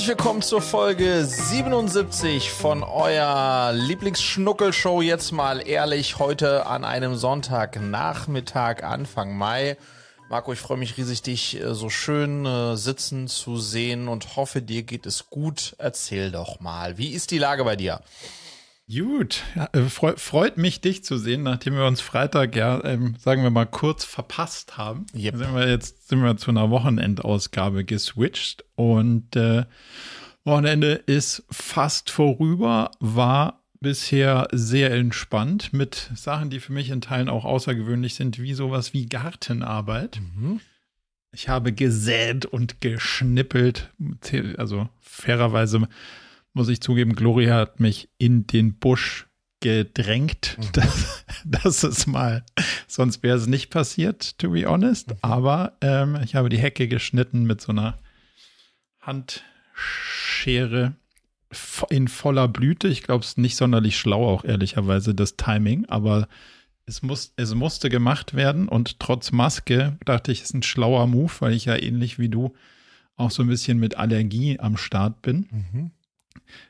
Herzlich willkommen zur Folge 77 von euer Lieblingsschnuckelshow. Jetzt mal ehrlich, heute an einem Sonntagnachmittag, Anfang Mai. Marco, ich freue mich riesig, dich äh, so schön äh, sitzen zu sehen und hoffe, dir geht es gut. Erzähl doch mal, wie ist die Lage bei dir? Gut, ja, äh, freut mich, dich zu sehen, nachdem wir uns Freitag ja, ähm, sagen wir mal, kurz verpasst haben. Yep. Sind wir jetzt sind wir zu einer Wochenendausgabe geswitcht und äh, Wochenende ist fast vorüber, war bisher sehr entspannt mit Sachen, die für mich in Teilen auch außergewöhnlich sind, wie sowas wie Gartenarbeit. Mhm. Ich habe gesät und geschnippelt, also fairerweise muss ich zugeben, Gloria hat mich in den Busch gedrängt. Mhm. Das, das ist mal, sonst wäre es nicht passiert, to be honest. Mhm. Aber ähm, ich habe die Hecke geschnitten mit so einer Handschere in voller Blüte. Ich glaube, es ist nicht sonderlich schlau, auch ehrlicherweise, das Timing, aber es, muss, es musste gemacht werden und trotz Maske dachte ich, es ist ein schlauer Move, weil ich ja ähnlich wie du auch so ein bisschen mit Allergie am Start bin. Mhm.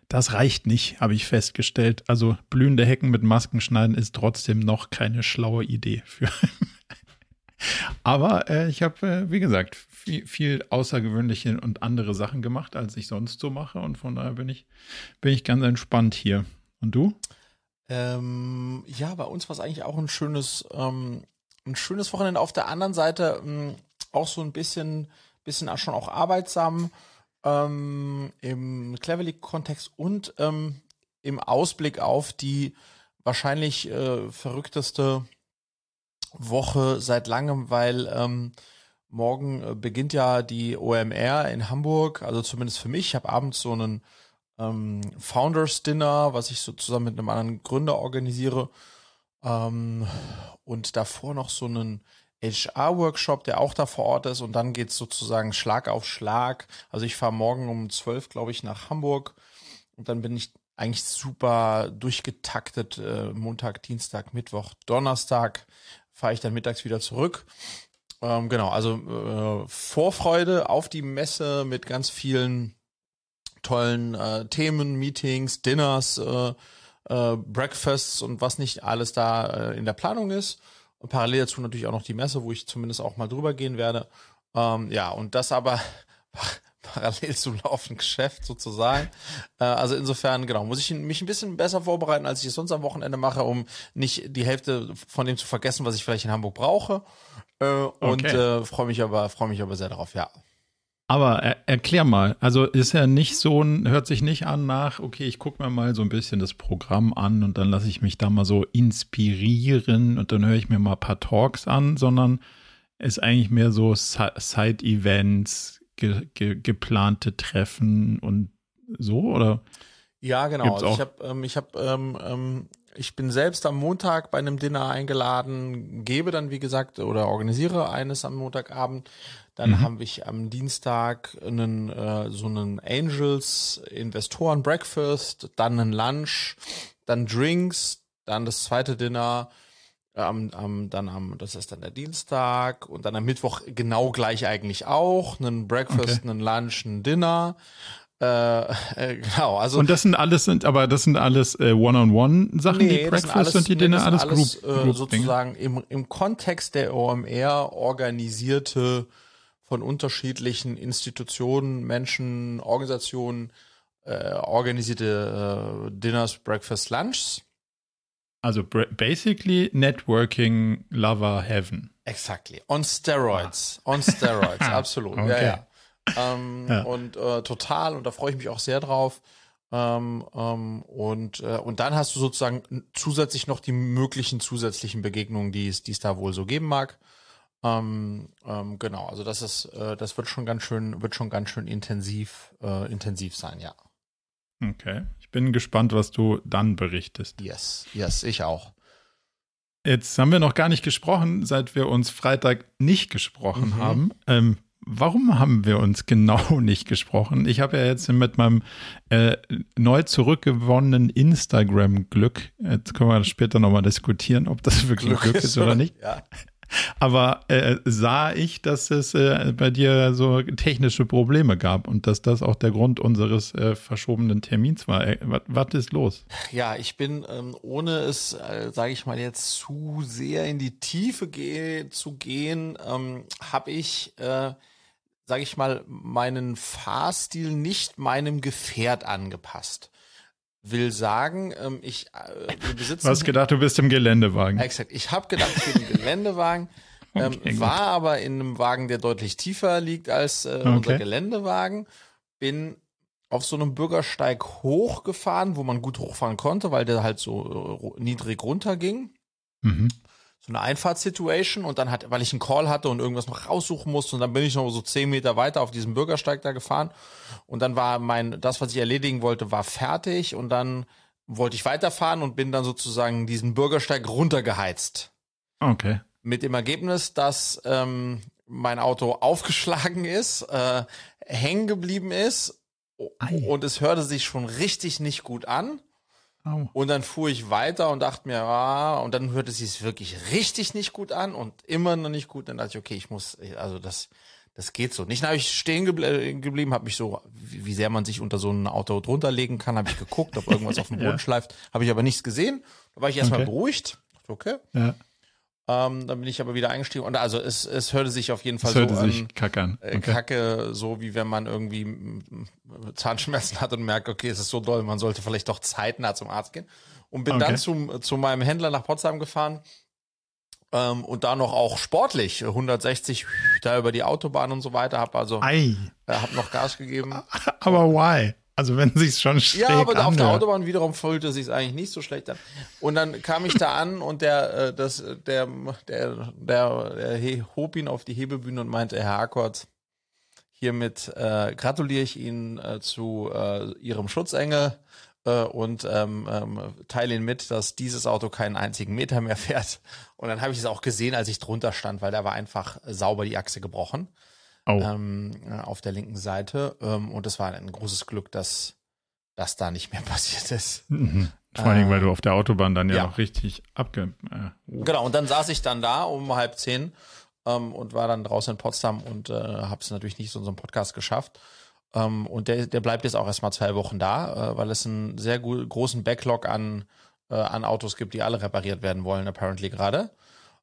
Das reicht nicht, habe ich festgestellt. Also blühende Hecken mit Masken schneiden ist trotzdem noch keine schlaue Idee für. Aber äh, ich habe, äh, wie gesagt, viel, viel, außergewöhnliche und andere Sachen gemacht, als ich sonst so mache. Und von daher bin ich, bin ich ganz entspannt hier. Und du? Ähm, ja, bei uns war es eigentlich auch ein schönes, ähm, ein schönes Wochenende. Auf der anderen Seite ähm, auch so ein bisschen, bisschen schon auch arbeitsam ähm, im Cleverly-Kontext und ähm, im Ausblick auf die wahrscheinlich äh, verrückteste Woche seit langem, weil ähm, morgen äh, beginnt ja die OMR in Hamburg, also zumindest für mich. Ich habe abends so einen ähm, Founders Dinner, was ich so zusammen mit einem anderen Gründer organisiere. Ähm, und davor noch so einen HR-Workshop, der auch da vor Ort ist und dann geht's sozusagen Schlag auf Schlag. Also ich fahre morgen um zwölf, glaube ich, nach Hamburg und dann bin ich eigentlich super durchgetaktet. Äh, Montag, Dienstag, Mittwoch, Donnerstag fahre ich dann mittags wieder zurück. Ähm, genau, also äh, Vorfreude auf die Messe mit ganz vielen tollen äh, Themen, Meetings, Dinners, äh, äh, Breakfasts und was nicht alles da äh, in der Planung ist. Und parallel dazu natürlich auch noch die Messe, wo ich zumindest auch mal drüber gehen werde. Ähm, ja, und das aber parallel zum laufenden Geschäft sozusagen. Äh, also insofern, genau, muss ich mich ein bisschen besser vorbereiten, als ich es sonst am Wochenende mache, um nicht die Hälfte von dem zu vergessen, was ich vielleicht in Hamburg brauche. Äh, und okay. äh, freue mich aber, freue mich aber sehr darauf, ja. Aber er, erklär mal, also ist er nicht so ein, hört sich nicht an nach, okay, ich gucke mir mal so ein bisschen das Programm an und dann lasse ich mich da mal so inspirieren und dann höre ich mir mal ein paar Talks an, sondern ist eigentlich mehr so Side-Events, ge, ge, geplante Treffen und so, oder? Ja, genau. Also ich habe, ähm, ich habe, ähm, ähm, ich bin selbst am Montag bei einem Dinner eingeladen, gebe dann, wie gesagt, oder organisiere eines am Montagabend dann mhm. habe ich am Dienstag einen, äh, so einen Angels Investoren Breakfast, dann einen Lunch, dann Drinks, dann das zweite Dinner, ähm, ähm, dann am, das ist dann der Dienstag und dann am Mittwoch genau gleich eigentlich auch, einen Breakfast, okay. einen Lunch, ein Dinner. Äh, äh, genau, also und das sind alles sind, aber das sind alles äh, One-on-One-Sachen, nee, die Breakfast alles, und die Dinner, nee, alles, alles Group, äh, Group sozusagen im, im Kontext der OMR organisierte von unterschiedlichen Institutionen, Menschen, Organisationen äh, organisierte Dinners, Breakfast, Lunches. Also basically Networking Lover Heaven. Exactly. On steroids. Ah. On steroids, absolut. Okay. Ja, ja. Ähm, ja. Und äh, total, und da freue ich mich auch sehr drauf. Ähm, ähm, und, äh, und dann hast du sozusagen zusätzlich noch die möglichen zusätzlichen Begegnungen, die es, die es da wohl so geben mag. Ähm, ähm, genau, also das ist, äh, das wird schon ganz schön, wird schon ganz schön intensiv, äh, intensiv sein, ja. Okay. Ich bin gespannt, was du dann berichtest. Yes, yes, ich auch. Jetzt haben wir noch gar nicht gesprochen, seit wir uns Freitag nicht gesprochen mhm. haben. Ähm, warum haben wir uns genau nicht gesprochen? Ich habe ja jetzt mit meinem äh, neu zurückgewonnenen Instagram-Glück, jetzt können wir später nochmal diskutieren, ob das wirklich Glück, Glück ist oder nicht. Ja Aber äh, sah ich, dass es äh, bei dir so technische Probleme gab und dass das auch der Grund unseres äh, verschobenen Termins war. Äh, was ist los? Ja, ich bin, ähm, ohne es, äh, sage ich mal, jetzt zu sehr in die Tiefe geh zu gehen, ähm, habe ich, äh, sage ich mal, meinen Fahrstil nicht meinem Gefährt angepasst will sagen, ähm, ich äh, wir besitzen. Du hast gedacht, du bist im Geländewagen. Exakt. Ich habe gedacht, ich bin im Geländewagen. Ähm, okay, war aber in einem Wagen, der deutlich tiefer liegt als äh, okay. unser Geländewagen. Bin auf so einem Bürgersteig hochgefahren, wo man gut hochfahren konnte, weil der halt so äh, niedrig runterging. Mhm so eine Einfahrtssituation und dann hat, weil ich einen Call hatte und irgendwas noch raussuchen musste und dann bin ich noch so zehn Meter weiter auf diesem Bürgersteig da gefahren und dann war mein, das, was ich erledigen wollte, war fertig und dann wollte ich weiterfahren und bin dann sozusagen diesen Bürgersteig runtergeheizt. Okay. Mit dem Ergebnis, dass ähm, mein Auto aufgeschlagen ist, äh, hängen geblieben ist Ei. und es hörte sich schon richtig nicht gut an. Oh. Und dann fuhr ich weiter und dachte mir, ah, und dann hörte es sich wirklich richtig nicht gut an und immer noch nicht gut. Dann dachte ich, okay, ich muss, also das, das geht so. Nicht, dann habe ich stehen gebl geblieben, habe mich so, wie, wie, sehr man sich unter so ein Auto drunter legen kann, habe ich geguckt, ob irgendwas auf dem Boden ja. schleift, habe ich aber nichts gesehen. Da war ich erstmal okay. beruhigt. Okay. Ja. Ähm, dann bin ich aber wieder eingestiegen und also es, es hörte sich auf jeden Fall es hörte so sich an, Kacke an. Äh, okay. Kacke, so wie wenn man irgendwie Zahnschmerzen hat und merkt, okay, es ist so doll, man sollte vielleicht doch zeitnah zum Arzt gehen. Und bin okay. dann zum, zu meinem Händler nach Potsdam gefahren ähm, und da noch auch sportlich 160 da über die Autobahn und so weiter, habe also äh, hab noch Gas gegeben. Aber why? Also wenn sich schon schräg Ja, aber anhört. auf der Autobahn wiederum fühlte sich eigentlich nicht so schlecht an. Und dann kam ich da an und der, äh, das, der, der, der, der hob ihn auf die Hebebühne und meinte, Herr Akkord, hiermit äh, gratuliere ich Ihnen äh, zu äh, Ihrem Schutzengel äh, und ähm, ähm, teile Ihnen mit, dass dieses Auto keinen einzigen Meter mehr fährt. Und dann habe ich es auch gesehen, als ich drunter stand, weil da war einfach sauber die Achse gebrochen oh. ähm, äh, auf der linken Seite. Ähm, und es war ein großes Glück, dass das da nicht mehr passiert ist. Mhm. Vor allem, äh, weil du auf der Autobahn dann ja, ja. noch richtig abge. Äh, oh. Genau, und dann saß ich dann da um halb zehn ähm, und war dann draußen in Potsdam und äh, habe es natürlich nicht so einem Podcast geschafft. Ähm, und der, der bleibt jetzt auch erstmal zwei Wochen da, äh, weil es einen sehr großen Backlog an, äh, an Autos gibt, die alle repariert werden wollen, apparently gerade.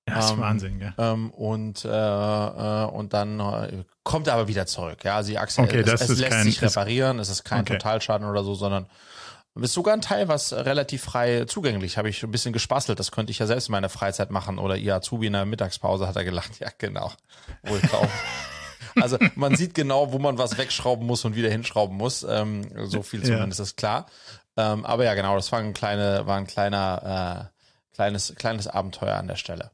Ja, ist ähm, Wahnsinn, gell? Ähm, und, äh, äh, und dann äh, kommt er aber wieder zurück. Ja, also die Achse, okay, es, es lässt kein, sich reparieren, es ist kein okay. Totalschaden oder so, sondern ist sogar ein Teil, was relativ frei zugänglich. Habe ich ein bisschen gespastelt. Das könnte ich ja selbst in meiner Freizeit machen. Oder ihr Azubi in der Mittagspause hat er gelacht. Ja, genau. Wohl kaum. also man sieht genau, wo man was wegschrauben muss und wieder hinschrauben muss. Ähm, so viel zumindest ja. ist klar. Ähm, aber ja, genau, das war ein, kleine, war ein kleiner, äh, kleines, kleines Abenteuer an der Stelle.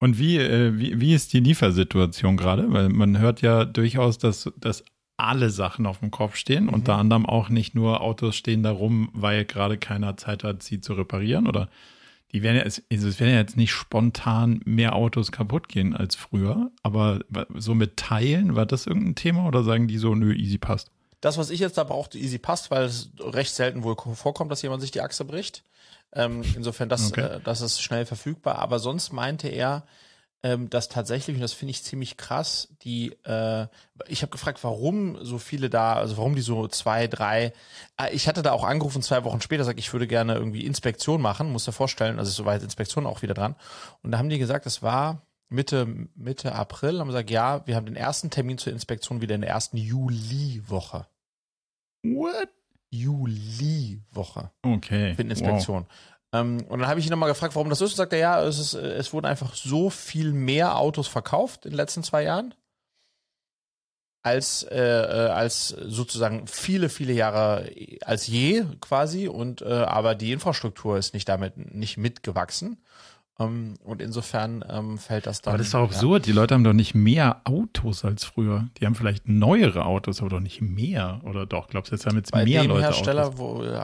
Und wie, äh, wie, wie ist die Liefersituation gerade? Weil man hört ja durchaus, dass, dass alle Sachen auf dem Kopf stehen. Mhm. Unter anderem auch nicht nur Autos stehen da rum, weil gerade keiner Zeit hat, sie zu reparieren. Oder die werden ja, also es werden ja jetzt nicht spontan mehr Autos kaputt gehen als früher. Aber so mit Teilen, war das irgendein Thema oder sagen die so, nö, easy passt? Das, was ich jetzt da brauchte, easy passt, weil es recht selten wohl vorkommt, dass jemand sich die Achse bricht. Ähm, insofern, das, okay. äh, das ist schnell verfügbar. Aber sonst meinte er, ähm, dass tatsächlich, und das finde ich ziemlich krass, die, äh, ich habe gefragt, warum so viele da, also warum die so zwei, drei, äh, ich hatte da auch angerufen zwei Wochen später, sag ich würde gerne irgendwie Inspektion machen, muss dir vorstellen, also soweit Inspektion auch wieder dran. Und da haben die gesagt, es war Mitte, Mitte April, haben gesagt, ja, wir haben den ersten Termin zur Inspektion wieder in der ersten Juliwoche. What? Juliwoche. Okay. Für eine Inspektion. Wow. Ähm, und dann habe ich ihn nochmal gefragt, warum das ist. Und sagt er, ja, es, ist, es wurden einfach so viel mehr Autos verkauft in den letzten zwei Jahren als, äh, äh als sozusagen viele, viele Jahre als je quasi. Und äh, aber die Infrastruktur ist nicht damit nicht mitgewachsen. Um, ähm, und insofern ähm, fällt das dann. Aber das ist doch absurd. Ja. Die Leute haben doch nicht mehr Autos als früher. Die haben vielleicht neuere Autos, aber doch nicht mehr. Oder doch? Glaubst du, jetzt haben jetzt Bei mehr dem Leute Hersteller Autos? Wo, äh,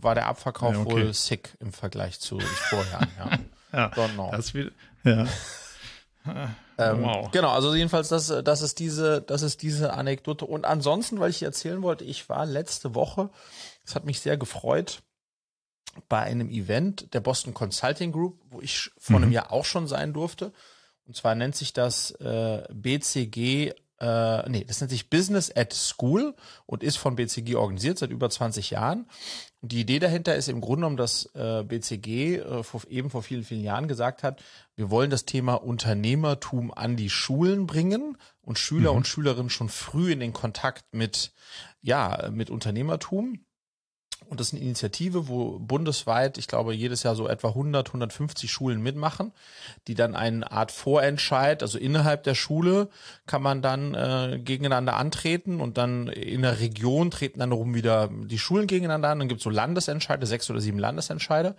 war der Abverkauf ja, okay. wohl sick im Vergleich zu Vorjahren. Ja, ja Don't know. Das wieder, ja. ähm, wow. Genau, also jedenfalls, das, das, ist diese, das ist diese Anekdote. Und ansonsten, weil ich erzählen wollte, ich war letzte Woche, das hat mich sehr gefreut, bei einem Event der Boston Consulting Group, wo ich vor mhm. einem Jahr auch schon sein durfte. Und zwar nennt sich das äh, BCG äh, nee, das nennt sich Business at School und ist von BCG organisiert seit über 20 Jahren. Und die Idee dahinter ist im Grunde genommen, dass äh, BCG äh, vor, eben vor vielen, vielen Jahren gesagt hat, wir wollen das Thema Unternehmertum an die Schulen bringen und Schüler mhm. und Schülerinnen schon früh in den Kontakt mit, ja, mit Unternehmertum und das ist eine Initiative, wo bundesweit, ich glaube, jedes Jahr so etwa 100, 150 Schulen mitmachen, die dann eine Art Vorentscheid, also innerhalb der Schule kann man dann äh, gegeneinander antreten und dann in der Region treten dann rum wieder die Schulen gegeneinander an. Dann gibt es so Landesentscheide, sechs oder sieben Landesentscheide.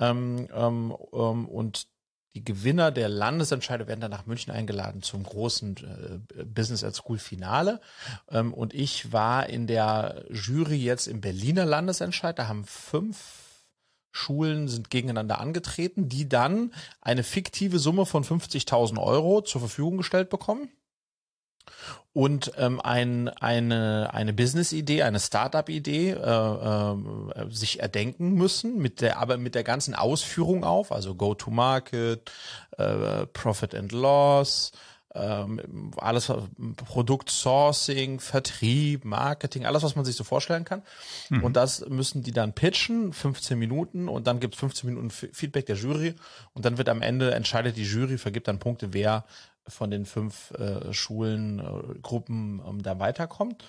Ähm, ähm, ähm und die Gewinner der Landesentscheide werden dann nach München eingeladen zum großen äh, Business at School Finale. Ähm, und ich war in der Jury jetzt im Berliner Landesentscheid. Da haben fünf Schulen sind gegeneinander angetreten, die dann eine fiktive Summe von 50.000 Euro zur Verfügung gestellt bekommen und ähm, ein, eine, eine Business-Idee, eine Startup-Idee äh, äh, sich erdenken müssen, mit der, aber mit der ganzen Ausführung auf, also Go-to-Market, äh, Profit and Loss, ähm, alles Produkt Sourcing, Vertrieb, Marketing, alles, was man sich so vorstellen kann. Mhm. Und das müssen die dann pitchen, 15 Minuten und dann gibt es 15 Minuten Feedback der Jury und dann wird am Ende entscheidet die Jury, vergibt dann Punkte, wer von den fünf äh, Schulen, äh, Gruppen ähm, da weiterkommt.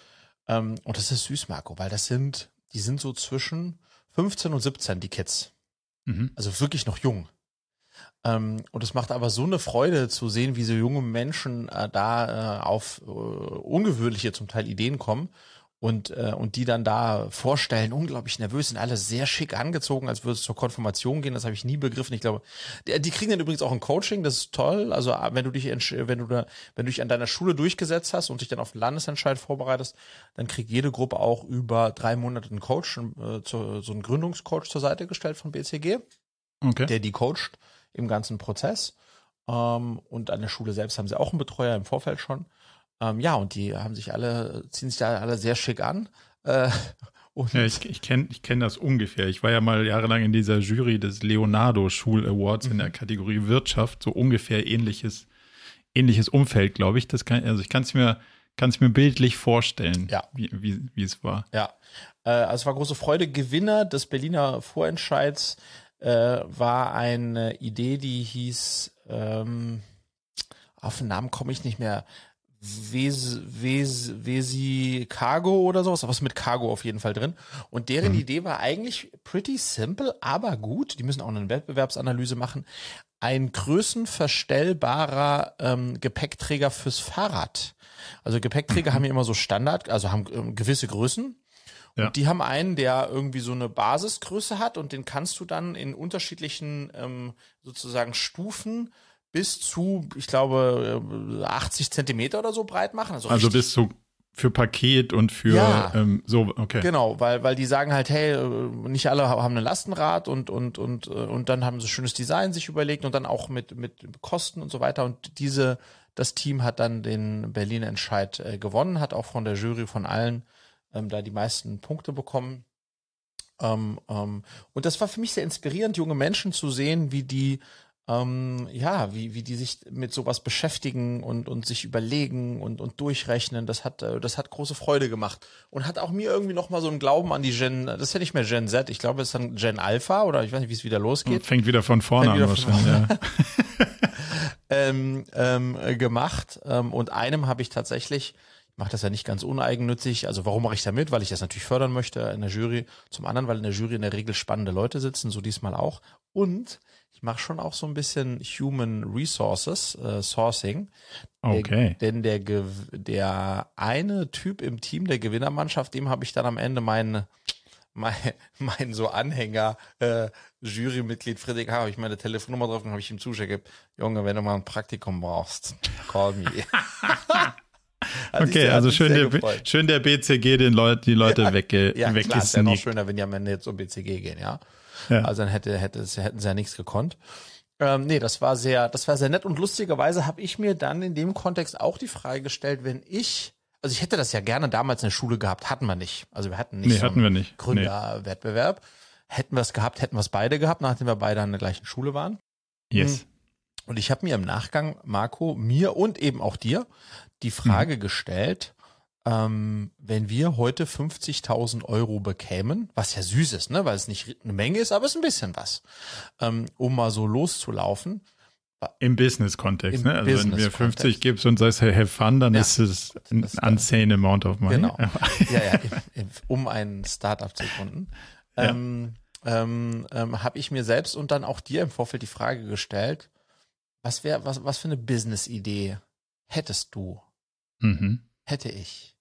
Ähm, und das ist süß, Marco, weil das sind, die sind so zwischen 15 und 17, die Kids. Mhm. Also wirklich noch jung. Ähm, und es macht aber so eine Freude zu sehen, wie so junge Menschen äh, da äh, auf äh, ungewöhnliche zum Teil Ideen kommen und, äh, und die dann da vorstellen, unglaublich nervös, sind alle sehr schick angezogen, als würde es zur Konfirmation gehen. Das habe ich nie begriffen. Ich glaube, die, die kriegen dann übrigens auch ein Coaching, das ist toll. Also ah, wenn du dich, wenn du da, wenn du dich an deiner Schule durchgesetzt hast und dich dann auf den Landesentscheid vorbereitest, dann kriegt jede Gruppe auch über drei Monate einen Coach, äh, zu, so einen Gründungscoach zur Seite gestellt von BCG, okay. der die coacht im ganzen Prozess. Ähm, und an der Schule selbst haben sie auch einen Betreuer im Vorfeld schon. Ähm, ja, und die haben sich alle, ziehen sich da alle sehr schick an. Äh, ja, ich, ich kenne ich kenn das ungefähr. Ich war ja mal jahrelang in dieser Jury des Leonardo Schul Awards in der mhm. Kategorie Wirtschaft, so ungefähr ähnliches, ähnliches Umfeld, glaube ich. Das kann, also ich kann es mir, kann es mir bildlich vorstellen, ja. wie, wie, wie es war. Ja, äh, also es war große Freude. Gewinner des Berliner Vorentscheids äh, war eine Idee, die hieß, ähm, auf den Namen komme ich nicht mehr. Wes, Wes, Wesi Cargo oder sowas, was mit Cargo auf jeden Fall drin. Und deren mhm. Idee war eigentlich pretty simple, aber gut. Die müssen auch eine Wettbewerbsanalyse machen. Ein größenverstellbarer ähm, Gepäckträger fürs Fahrrad. Also Gepäckträger mhm. haben ja immer so Standard, also haben ähm, gewisse Größen. Und ja. die haben einen, der irgendwie so eine Basisgröße hat und den kannst du dann in unterschiedlichen ähm, sozusagen Stufen bis zu, ich glaube, 80 äh, Zentimeter oder so breit machen. Also, also bis zu für Paket und für ja, ähm, so, okay. Genau, weil, weil die sagen halt, hey, äh, nicht alle haben ein Lastenrad und, und, und, äh, und dann haben sie schönes Design sich überlegt und dann auch mit, mit Kosten und so weiter. Und diese, das Team hat dann den Berliner Entscheid äh, gewonnen, hat auch von der Jury von allen ähm, da die meisten Punkte bekommen. Ähm, ähm, und das war für mich sehr inspirierend, junge Menschen zu sehen, wie die ähm, ja, wie, wie die sich mit sowas beschäftigen und, und sich überlegen und, und durchrechnen, das hat, äh, das hat große Freude gemacht. Und hat auch mir irgendwie nochmal so einen Glauben an die Gen, das ist ja nicht mehr Gen Z, ich glaube, es ist dann Gen Alpha oder ich weiß nicht, wie es wieder losgeht. Fängt wieder von vorne an wahrscheinlich, ja. ähm, ähm, gemacht. Ähm, und einem habe ich tatsächlich, ich mache das ja nicht ganz uneigennützig. Also warum mache ich da mit? Weil ich das natürlich fördern möchte in der Jury. Zum anderen, weil in der Jury in der Regel spannende Leute sitzen, so diesmal auch. Und ich mache schon auch so ein bisschen Human Resources äh, Sourcing. Okay. Der, denn der, der eine Typ im Team der Gewinnermannschaft, dem habe ich dann am Ende meinen mein, mein so Anhänger, äh, Jurymitglied Friedrich habe ich meine Telefonnummer drauf und habe ich ihm zuschickt. Junge, wenn du mal ein Praktikum brauchst, call me. okay, also schön der, schön der BCG den Leut, die Leute ja, wegge ja, weggesneakt. Klar, ist ja noch schöner, wenn die am Ende jetzt zum BCG gehen, ja. Ja. Also dann hätte, hätte, hätten sie ja nichts gekonnt. Ähm, nee, das war sehr, das war sehr nett und lustigerweise habe ich mir dann in dem Kontext auch die Frage gestellt, wenn ich, also ich hätte das ja gerne damals in der Schule gehabt, hatten wir nicht. Also wir hatten nicht nee, so hatten wir nicht. Gründerwettbewerb. Nee. Hätten wir es gehabt, hätten wir es beide gehabt, nachdem wir beide an der gleichen Schule waren. Yes. Und ich habe mir im Nachgang, Marco, mir und eben auch dir die Frage mhm. gestellt, ähm, wenn wir heute 50.000 Euro bekämen, was ja süß ist, ne, weil es nicht eine Menge ist, aber es ist ein bisschen was, ähm, um mal so loszulaufen. Im Business-Kontext, ne? Also Business wenn mir 50 gibst und sagst, hey, have fun, dann ja, ist es ein insane amount of money. Genau. ja, ja, um ein Startup zu gründen. Ja. Ähm, ähm, ähm, habe ich mir selbst und dann auch dir im Vorfeld die Frage gestellt, was wäre, was, was für eine Business-Idee hättest du? Mhm. Hätte ich.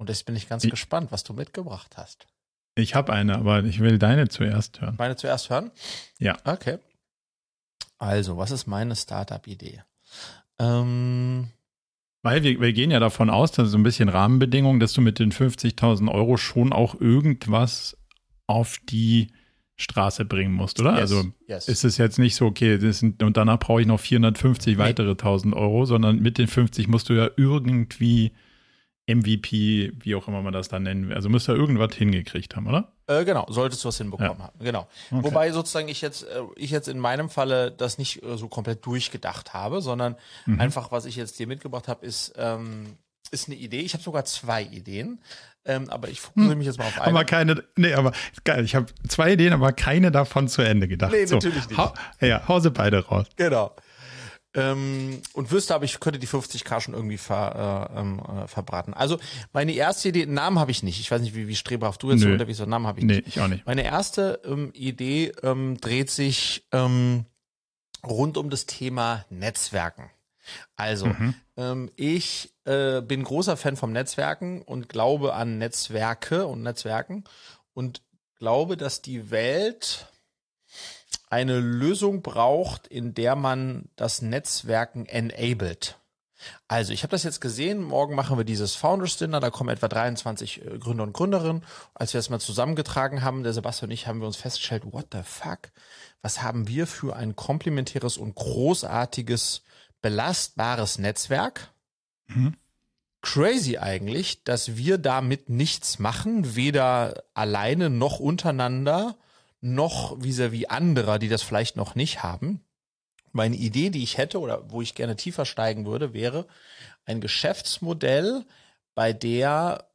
Und jetzt bin ich ganz ich, gespannt, was du mitgebracht hast. Ich habe eine, aber ich will deine zuerst hören. Meine zuerst hören? Ja. Okay. Also, was ist meine Startup-Idee? Ähm, weil wir, wir gehen ja davon aus, dass so ein bisschen Rahmenbedingungen, dass du mit den 50.000 Euro schon auch irgendwas auf die Straße bringen musst, oder? Yes, also yes. ist es jetzt nicht so, okay, sind, und danach brauche ich noch 450 nee. weitere 1000 Euro, sondern mit den 50 musst du ja irgendwie MVP, wie auch immer man das dann nennen will. Also müsst ihr irgendwas hingekriegt haben, oder? Äh, genau, solltest du was hinbekommen ja. haben. Genau. Okay. Wobei sozusagen ich jetzt, äh, ich jetzt in meinem Falle das nicht äh, so komplett durchgedacht habe, sondern mhm. einfach, was ich jetzt dir mitgebracht habe, ist, ähm, ist eine Idee. Ich habe sogar zwei Ideen. Ähm, aber ich fokussiere mich jetzt mal auf eine. Aber keine, nee, aber geil, ich habe zwei Ideen, aber keine davon zu Ende gedacht. Nee, so, natürlich nicht. Ha, ja, hause beide raus. Genau. Ähm, und wüsste, aber ich könnte die 50k schon irgendwie ver, äh, ähm, äh, verbraten. Also meine erste Idee, Namen habe ich nicht. Ich weiß nicht, wie, wie strebhaft du jetzt Nö. unterwegs bist. Namen habe ich nicht. Nee, ich auch nicht. Meine erste ähm, Idee ähm, dreht sich ähm, rund um das Thema Netzwerken. Also, mhm. ähm, ich äh, bin großer Fan vom Netzwerken und glaube an Netzwerke und Netzwerken und glaube, dass die Welt eine Lösung braucht, in der man das Netzwerken enabled. Also, ich habe das jetzt gesehen, morgen machen wir dieses Founders Dinner, da kommen etwa 23 äh, Gründer und Gründerinnen. Als wir das mal zusammengetragen haben, der Sebastian und ich, haben wir uns festgestellt, what the fuck? Was haben wir für ein komplementäres und großartiges, belastbares Netzwerk? Mhm. Crazy eigentlich, dass wir damit nichts machen, weder alleine noch untereinander noch vis-à-vis -vis anderer, die das vielleicht noch nicht haben. Meine Idee, die ich hätte oder wo ich gerne tiefer steigen würde, wäre ein Geschäftsmodell, bei der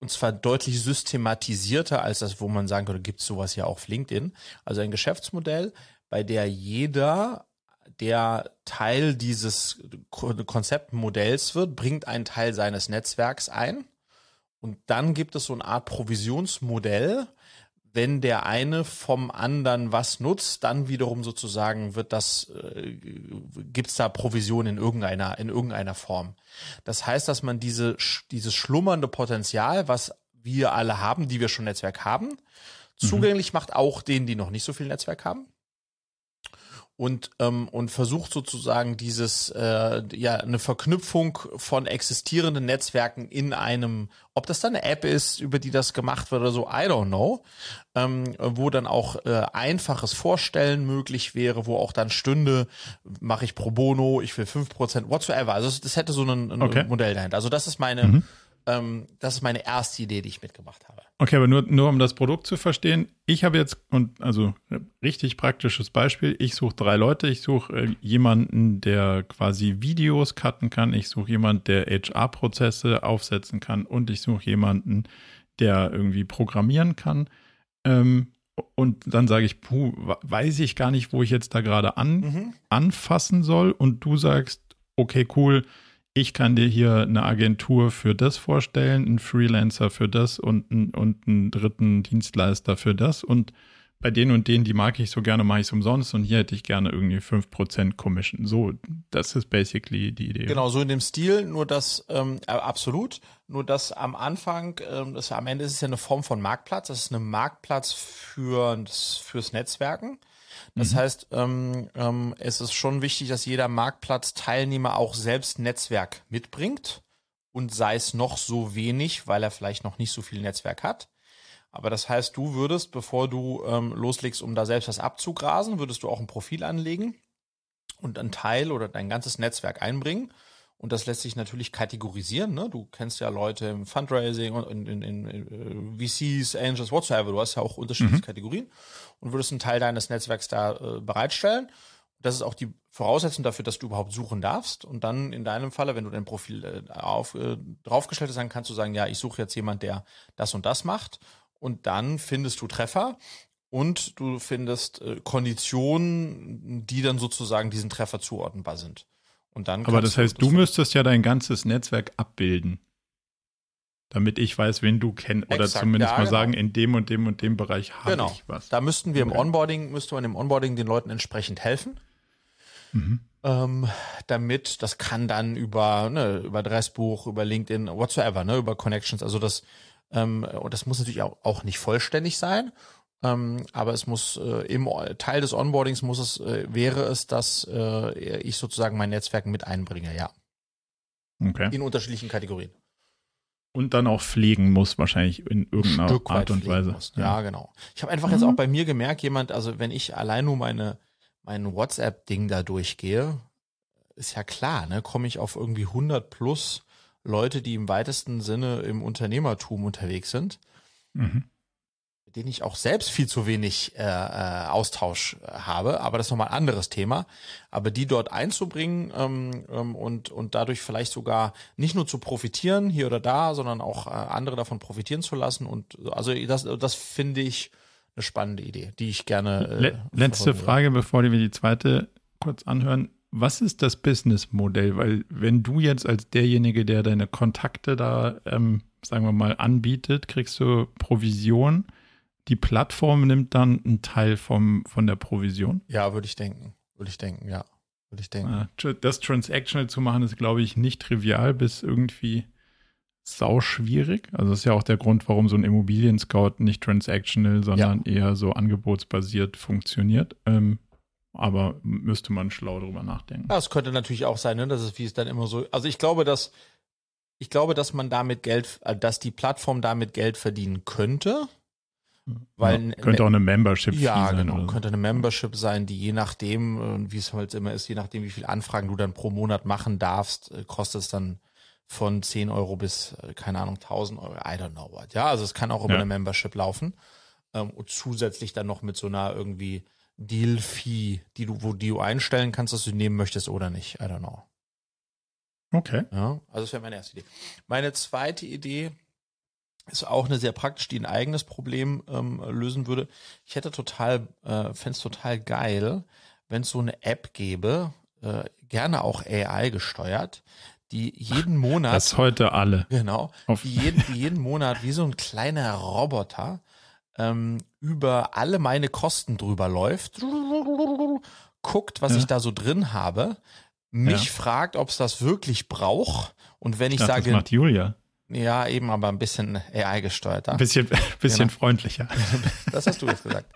und zwar deutlich systematisierter als das, wo man sagen könnte, gibt sowas ja auch auf LinkedIn. Also ein Geschäftsmodell, bei der jeder, der Teil dieses Konzeptmodells wird, bringt einen Teil seines Netzwerks ein. Und dann gibt es so eine Art Provisionsmodell, wenn der eine vom anderen was nutzt, dann wiederum sozusagen wird das, äh, gibt's da Provision in irgendeiner, in irgendeiner Form. Das heißt, dass man diese, dieses schlummernde Potenzial, was wir alle haben, die wir schon Netzwerk haben, mhm. zugänglich macht auch denen, die noch nicht so viel Netzwerk haben und ähm, und versucht sozusagen dieses äh, ja eine Verknüpfung von existierenden Netzwerken in einem, ob das dann eine App ist, über die das gemacht wird oder so, I don't know, ähm, wo dann auch äh, einfaches Vorstellen möglich wäre, wo auch dann stünde, mache ich pro bono, ich will fünf Prozent, whatsoever. Also das, hätte so ein, ein okay. Modell dahinter. Also das ist meine mhm. Ähm, das ist meine erste Idee, die ich mitgebracht habe. Okay, aber nur, nur um das Produkt zu verstehen, ich habe jetzt, und also richtig praktisches Beispiel, ich suche drei Leute, ich suche äh, jemanden, der quasi Videos cutten kann, ich suche jemanden, der HR-Prozesse aufsetzen kann und ich suche jemanden, der irgendwie programmieren kann. Ähm, und dann sage ich, puh, weiß ich gar nicht, wo ich jetzt da gerade an, mhm. anfassen soll. Und du sagst, okay, cool, ich kann dir hier eine Agentur für das vorstellen, einen Freelancer für das und, einen, und einen dritten Dienstleister für das. Und bei denen und denen, die mag ich so gerne, mache ich es umsonst und hier hätte ich gerne irgendwie 5% Commission. So, das ist basically die Idee. Genau, so in dem Stil, nur das, ähm, äh, absolut, nur das am Anfang, ähm, das am Ende ist es ja eine Form von Marktplatz, das ist ein Marktplatz für, fürs Netzwerken. Das mhm. heißt, ähm, ähm, es ist schon wichtig, dass jeder Marktplatzteilnehmer auch selbst Netzwerk mitbringt und sei es noch so wenig, weil er vielleicht noch nicht so viel Netzwerk hat. Aber das heißt, du würdest, bevor du ähm, loslegst, um da selbst was abzugrasen, würdest du auch ein Profil anlegen und einen Teil oder dein ganzes Netzwerk einbringen. Und das lässt sich natürlich kategorisieren. Ne? Du kennst ja Leute im Fundraising und in, in, in, äh, VCs, Angels, whatsoever. Du hast ja auch unterschiedliche mhm. Kategorien und würdest einen Teil deines Netzwerks da äh, bereitstellen. das ist auch die Voraussetzung dafür, dass du überhaupt suchen darfst. Und dann in deinem Falle, wenn du dein Profil äh, auf, äh, draufgestellt hast, dann kannst du sagen, ja, ich suche jetzt jemand, der das und das macht. Und dann findest du Treffer und du findest äh, Konditionen, die dann sozusagen diesen Treffer zuordnenbar sind. Und dann Aber das heißt, du, du müsstest ja dein ganzes Netzwerk abbilden. Damit ich weiß, wen du kennst. Oder Exakt, zumindest ja, mal genau. sagen, in dem und dem und dem Bereich habe genau. ich was. Da müssten wir okay. im Onboarding, müsste man im Onboarding den Leuten entsprechend helfen. Mhm. Ähm, damit, das kann dann über, ne, über Adressbuch, über LinkedIn, whatsoever, ne, über Connections, also das, ähm, und das muss natürlich auch, auch nicht vollständig sein. Ähm, aber es muss äh, im Teil des Onboardings muss es, äh, wäre es, dass äh, ich sozusagen mein Netzwerk mit einbringe, ja. Okay. In unterschiedlichen Kategorien. Und dann auch pflegen muss, wahrscheinlich in irgendeiner Stück Art und Weise. Muss. Ja. ja, genau. Ich habe einfach mhm. jetzt auch bei mir gemerkt, jemand, also wenn ich allein nur meine, mein WhatsApp-Ding da durchgehe, ist ja klar, ne, komme ich auf irgendwie 100 plus Leute, die im weitesten Sinne im Unternehmertum unterwegs sind. Mhm mit denen ich auch selbst viel zu wenig äh, äh, Austausch äh, habe, aber das ist nochmal ein anderes Thema. Aber die dort einzubringen ähm, ähm, und, und dadurch vielleicht sogar nicht nur zu profitieren, hier oder da, sondern auch äh, andere davon profitieren zu lassen. Und also das, das finde ich eine spannende Idee, die ich gerne. Äh, Letzte Frage, bevor wir die zweite kurz anhören. Was ist das Businessmodell? Weil wenn du jetzt als derjenige, der deine Kontakte da, ähm, sagen wir mal, anbietet, kriegst du Provision die Plattform nimmt dann einen Teil vom, von der Provision? Ja, würde ich denken. Würde ich denken, ja. Würde ich denken. Das Transactional zu machen ist, glaube ich, nicht trivial bis irgendwie sau schwierig. Also das ist ja auch der Grund, warum so ein Immobilien-Scout nicht transactional, sondern ja. eher so angebotsbasiert funktioniert. Ähm, aber müsste man schlau drüber nachdenken. Ja, es könnte natürlich auch sein, ne, dass es wie es dann immer so. Also ich glaube, dass ich glaube, dass man damit Geld, äh, dass die Plattform damit Geld verdienen könnte. Weil ja, könnte auch eine Membership ja, sein. Ja, genau. Könnte eine Membership sein, die je nachdem, äh, wie es halt immer ist, je nachdem, wie viele Anfragen du dann pro Monat machen darfst, äh, kostet es dann von 10 Euro bis, äh, keine Ahnung, 1000 Euro. I don't know what. Ja, also es kann auch über ja. eine Membership laufen. Ähm, und zusätzlich dann noch mit so einer irgendwie Deal-Fee, die du, wo die du einstellen kannst, dass du nehmen möchtest oder nicht. I don't know. Okay. Ja, also das wäre meine erste Idee. Meine zweite Idee ist auch eine sehr praktisch, die ein eigenes Problem ähm, lösen würde. Ich hätte total, äh, fände es total geil, wenn es so eine App gäbe, äh, gerne auch AI gesteuert, die jeden Monat. Das heute alle. Genau. Die jeden, die jeden Monat wie so ein kleiner Roboter ähm, über alle meine Kosten drüber läuft, guckt, was ja. ich da so drin habe, mich ja. fragt, ob es das wirklich braucht. Und wenn ich, ich dachte, sage. Das macht Julia. Ja, eben, aber ein bisschen AI gesteuerter. Ein bisschen, bisschen genau. freundlicher. Das hast du jetzt gesagt.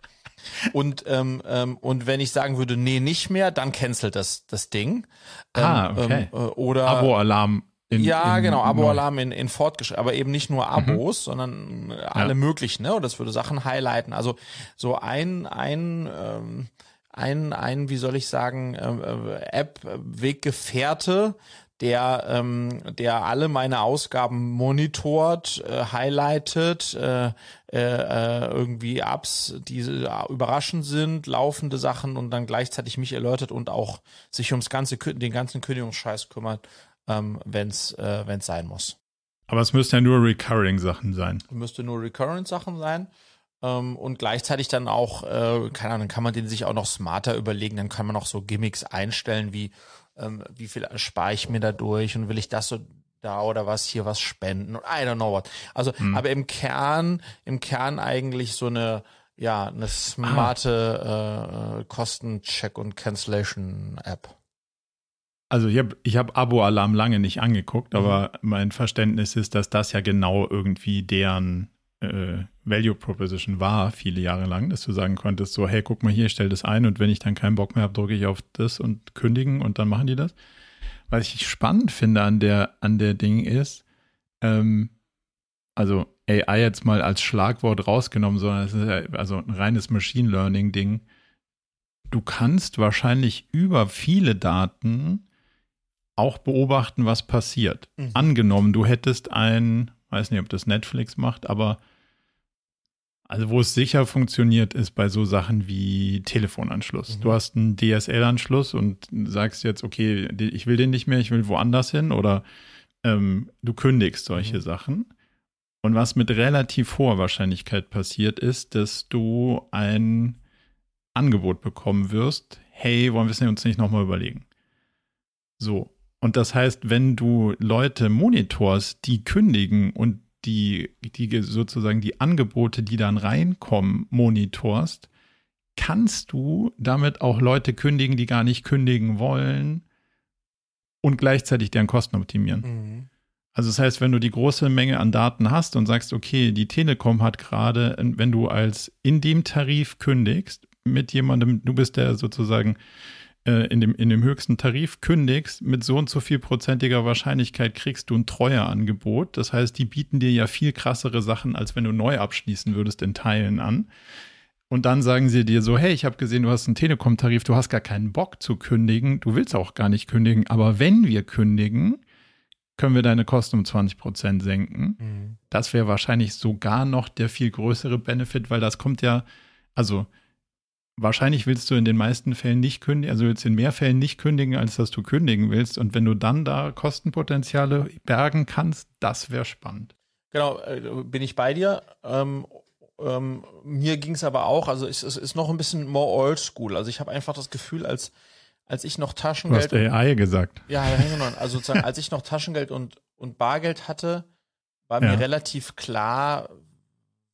Und, ähm, ähm, und wenn ich sagen würde, nee, nicht mehr, dann cancelt das, das Ding. ah, ähm, okay. Ähm, äh, oder Abo-Alarm. ja, genau, Abo-Alarm in, in fortgeschritten, aber eben nicht nur Abos, mhm. sondern alle ja. möglichen, ne? Und das würde Sachen highlighten. Also so ein, ein, ähm, ein, ein, wie soll ich sagen, äh, App-Weggefährte, der, ähm, der alle meine Ausgaben monitort, äh, highlightet, äh, äh, irgendwie Apps, die äh, überraschend sind, laufende Sachen und dann gleichzeitig mich alertet und auch sich ums ganze, den ganzen Kündigungsscheiß kümmert, ähm, wenn es äh, wenn's sein muss. Aber es müssten ja nur Recurring-Sachen sein. Müsste nur Recurring-Sachen sein. Ähm, und gleichzeitig dann auch, äh, keine Ahnung, kann man den sich auch noch smarter überlegen, dann kann man auch so Gimmicks einstellen wie ähm, wie viel spare ich mir dadurch und will ich das so da oder was hier was spenden und I don't know what. Also, hm. aber im Kern, im Kern eigentlich so eine, ja, eine smarte ah. äh, Kosten-Check- und Cancellation-App. Also ich habe ich hab Abo-Alarm lange nicht angeguckt, mhm. aber mein Verständnis ist, dass das ja genau irgendwie deren äh, Value Proposition war, viele Jahre lang, dass du sagen konntest, so, hey, guck mal hier, ich stell das ein und wenn ich dann keinen Bock mehr habe, drücke ich auf das und kündigen und dann machen die das. Was ich spannend finde an der, an der Ding ist, ähm, also AI jetzt mal als Schlagwort rausgenommen, sondern es ist ja also ein reines Machine Learning Ding. Du kannst wahrscheinlich über viele Daten auch beobachten, was passiert. Mhm. Angenommen, du hättest ein, weiß nicht, ob das Netflix macht, aber Also wo es sicher funktioniert, ist bei so Sachen wie Telefonanschluss. Mhm. Du hast einen DSL-Anschluss und sagst jetzt, okay, ich will den nicht mehr, ich will woanders hin oder ähm, du kündigst solche mhm. Sachen. Und was mit relativ hoher Wahrscheinlichkeit passiert ist, dass du ein Angebot bekommen wirst, hey, wollen wir es uns nicht nochmal überlegen? So. Und das heißt, wenn du Leute monitors, die kündigen und die, die sozusagen die Angebote, die dann reinkommen, monitorst, kannst du damit auch Leute kündigen, die gar nicht kündigen wollen und gleichzeitig deren Kosten optimieren. Mhm. Also das heißt, wenn du die große Menge an Daten hast und sagst, okay, die Telekom hat gerade, wenn du als in dem Tarif kündigst, mit jemandem, du bist der sozusagen äh, in, dem, in dem höchsten Tarif kündigst, mit so und so viel prozentiger Wahrscheinlichkeit kriegst du ein Treueangebot. Das heißt, die bieten dir ja viel krassere Sachen, als wenn du neu abschließen würdest, in Teilen an. Und dann sagen sie dir so, hey, ich habe gesehen, du hast einen Telekom-Tarif, du hast gar keinen Bock zu kündigen, du willst auch gar nicht kündigen, aber wenn wir kündigen, können wir deine Kosten um 20 Prozent senken. Mhm. Das wäre wahrscheinlich sogar noch der viel größere Benefit, weil das kommt ja, also wahrscheinlich willst du in den meisten Fällen nicht kündigen, also willst du in mehr Fällen nicht kündigen, als dass du kündigen willst. Und wenn du dann da Kostenpotenziale bergen kannst, das wäre spannend. Genau, äh, bin ich bei dir. Ähm, ähm, mir ging es aber auch, also es, es, ist noch ein bisschen more old school. Also ich habe einfach das Gefühl, als, als ich noch Taschengeld. Du hast AI gesagt. Ja, genau. Also sozusagen, als ich noch Taschengeld und, und Bargeld hatte, war ja. mir relativ klar,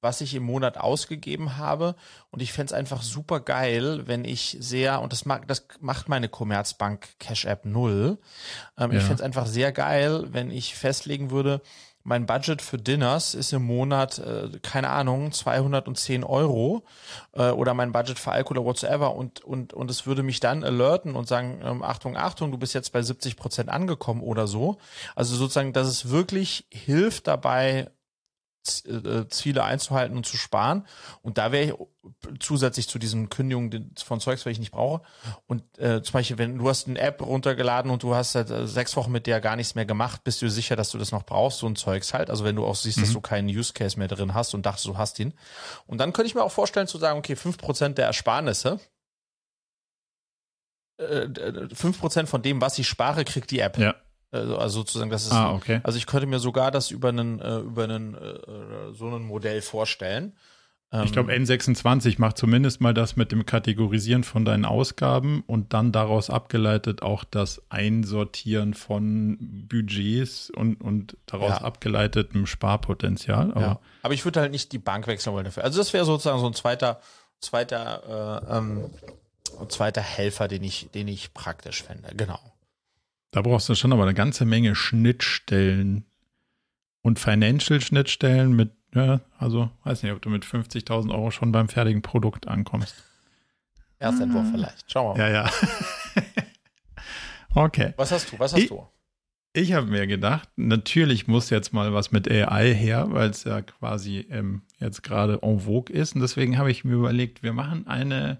was ich im Monat ausgegeben habe. Und ich fände es einfach super geil, wenn ich sehr, und das, mag, das macht meine Commerzbank Cash App null. Ähm, ja. Ich fände es einfach sehr geil, wenn ich festlegen würde, mein Budget für Dinners ist im Monat, äh, keine Ahnung, 210 Euro äh, oder mein Budget für Alkohol oder whatsoever und, und, und es würde mich dann alerten und sagen, ähm, Achtung, Achtung, du bist jetzt bei 70 Prozent angekommen oder so. Also sozusagen, dass es wirklich hilft dabei, Ziele einzuhalten und zu sparen. Und da wäre ich zusätzlich zu diesen Kündigungen von Zeugs, weil ich nicht brauche. Und äh, zum Beispiel, wenn du hast eine App runtergeladen und du hast seit äh, sechs Wochen mit der gar nichts mehr gemacht, bist du sicher, dass du das noch brauchst, so ein Zeugs halt. Also wenn du auch siehst, mhm. dass du keinen Use Case mehr drin hast und dachtest, du hast ihn. Und dann könnte ich mir auch vorstellen zu sagen, okay, fünf Prozent der Ersparnisse, äh, fünf Prozent von dem, was ich spare, kriegt die App. Ja. Also, also sozusagen, das ist. Ah, okay. Also ich könnte mir sogar das über einen, äh, über einen, äh, so ein Modell vorstellen. Ähm, ich glaube, N26 macht zumindest mal das mit dem Kategorisieren von deinen Ausgaben und dann daraus abgeleitet auch das Einsortieren von Budgets und, und daraus ja. abgeleitetem Sparpotenzial. Aber, ja. Aber ich würde halt nicht die Bank wechseln wollen dafür. Also das wäre sozusagen so ein zweiter, zweiter, äh, ähm, zweiter Helfer, den ich, den ich praktisch fände. Genau. Da brauchst du schon aber eine ganze Menge Schnittstellen und Financial-Schnittstellen mit, ja, also weiß nicht, ob du mit 50.000 Euro schon beim fertigen Produkt ankommst. Erstentwurf ah. vielleicht. Schauen wir mal. Ja, ja. okay. Was hast du? Was hast ich, du? Ich habe mir gedacht, natürlich muss jetzt mal was mit AI her, weil es ja quasi ähm, jetzt gerade en vogue ist. Und deswegen habe ich mir überlegt, wir machen eine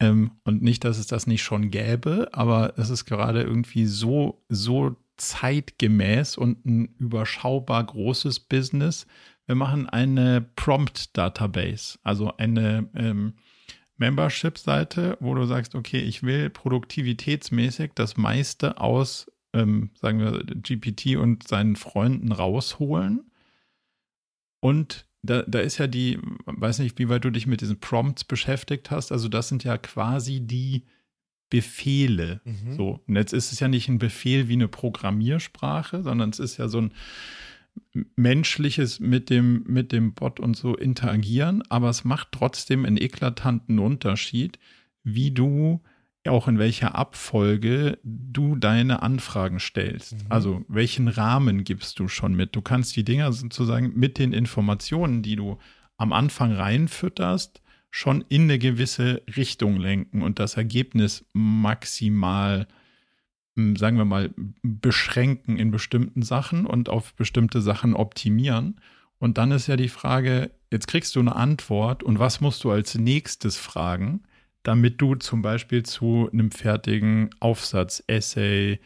ähm, und nicht, dass es das nicht schon gäbe, aber es ist gerade irgendwie so, so zeitgemäß und ein überschaubar großes Business. Wir machen eine Prompt-Database, also eine ähm, Membership-Seite, wo du sagst, okay, ich will produktivitätsmäßig das meiste aus, ähm, sagen wir, GPT und seinen Freunden rausholen und da, da ist ja die, weiß nicht, wie weit du dich mit diesen Prompts beschäftigt hast. Also das sind ja quasi die Befehle. Mhm. So. Und jetzt ist es ja nicht ein Befehl wie eine Programmiersprache, sondern es ist ja so ein menschliches mit dem, mit dem Bot und so interagieren, aber es macht trotzdem einen eklatanten Unterschied, wie du auch in welcher Abfolge du deine Anfragen stellst. Mhm. Also welchen Rahmen gibst du schon mit? Du kannst die Dinger sozusagen mit den Informationen, die du am Anfang reinfütterst, schon in eine gewisse Richtung lenken und das Ergebnis maximal, hm, sagen wir mal, beschränken in bestimmten Sachen und auf bestimmte Sachen optimieren. Und dann ist ja die Frage, jetzt kriegst du eine Antwort und was musst du als nächstes fragen? Damit du zum Beispiel zu einem fertigen Aufsatz, Essay,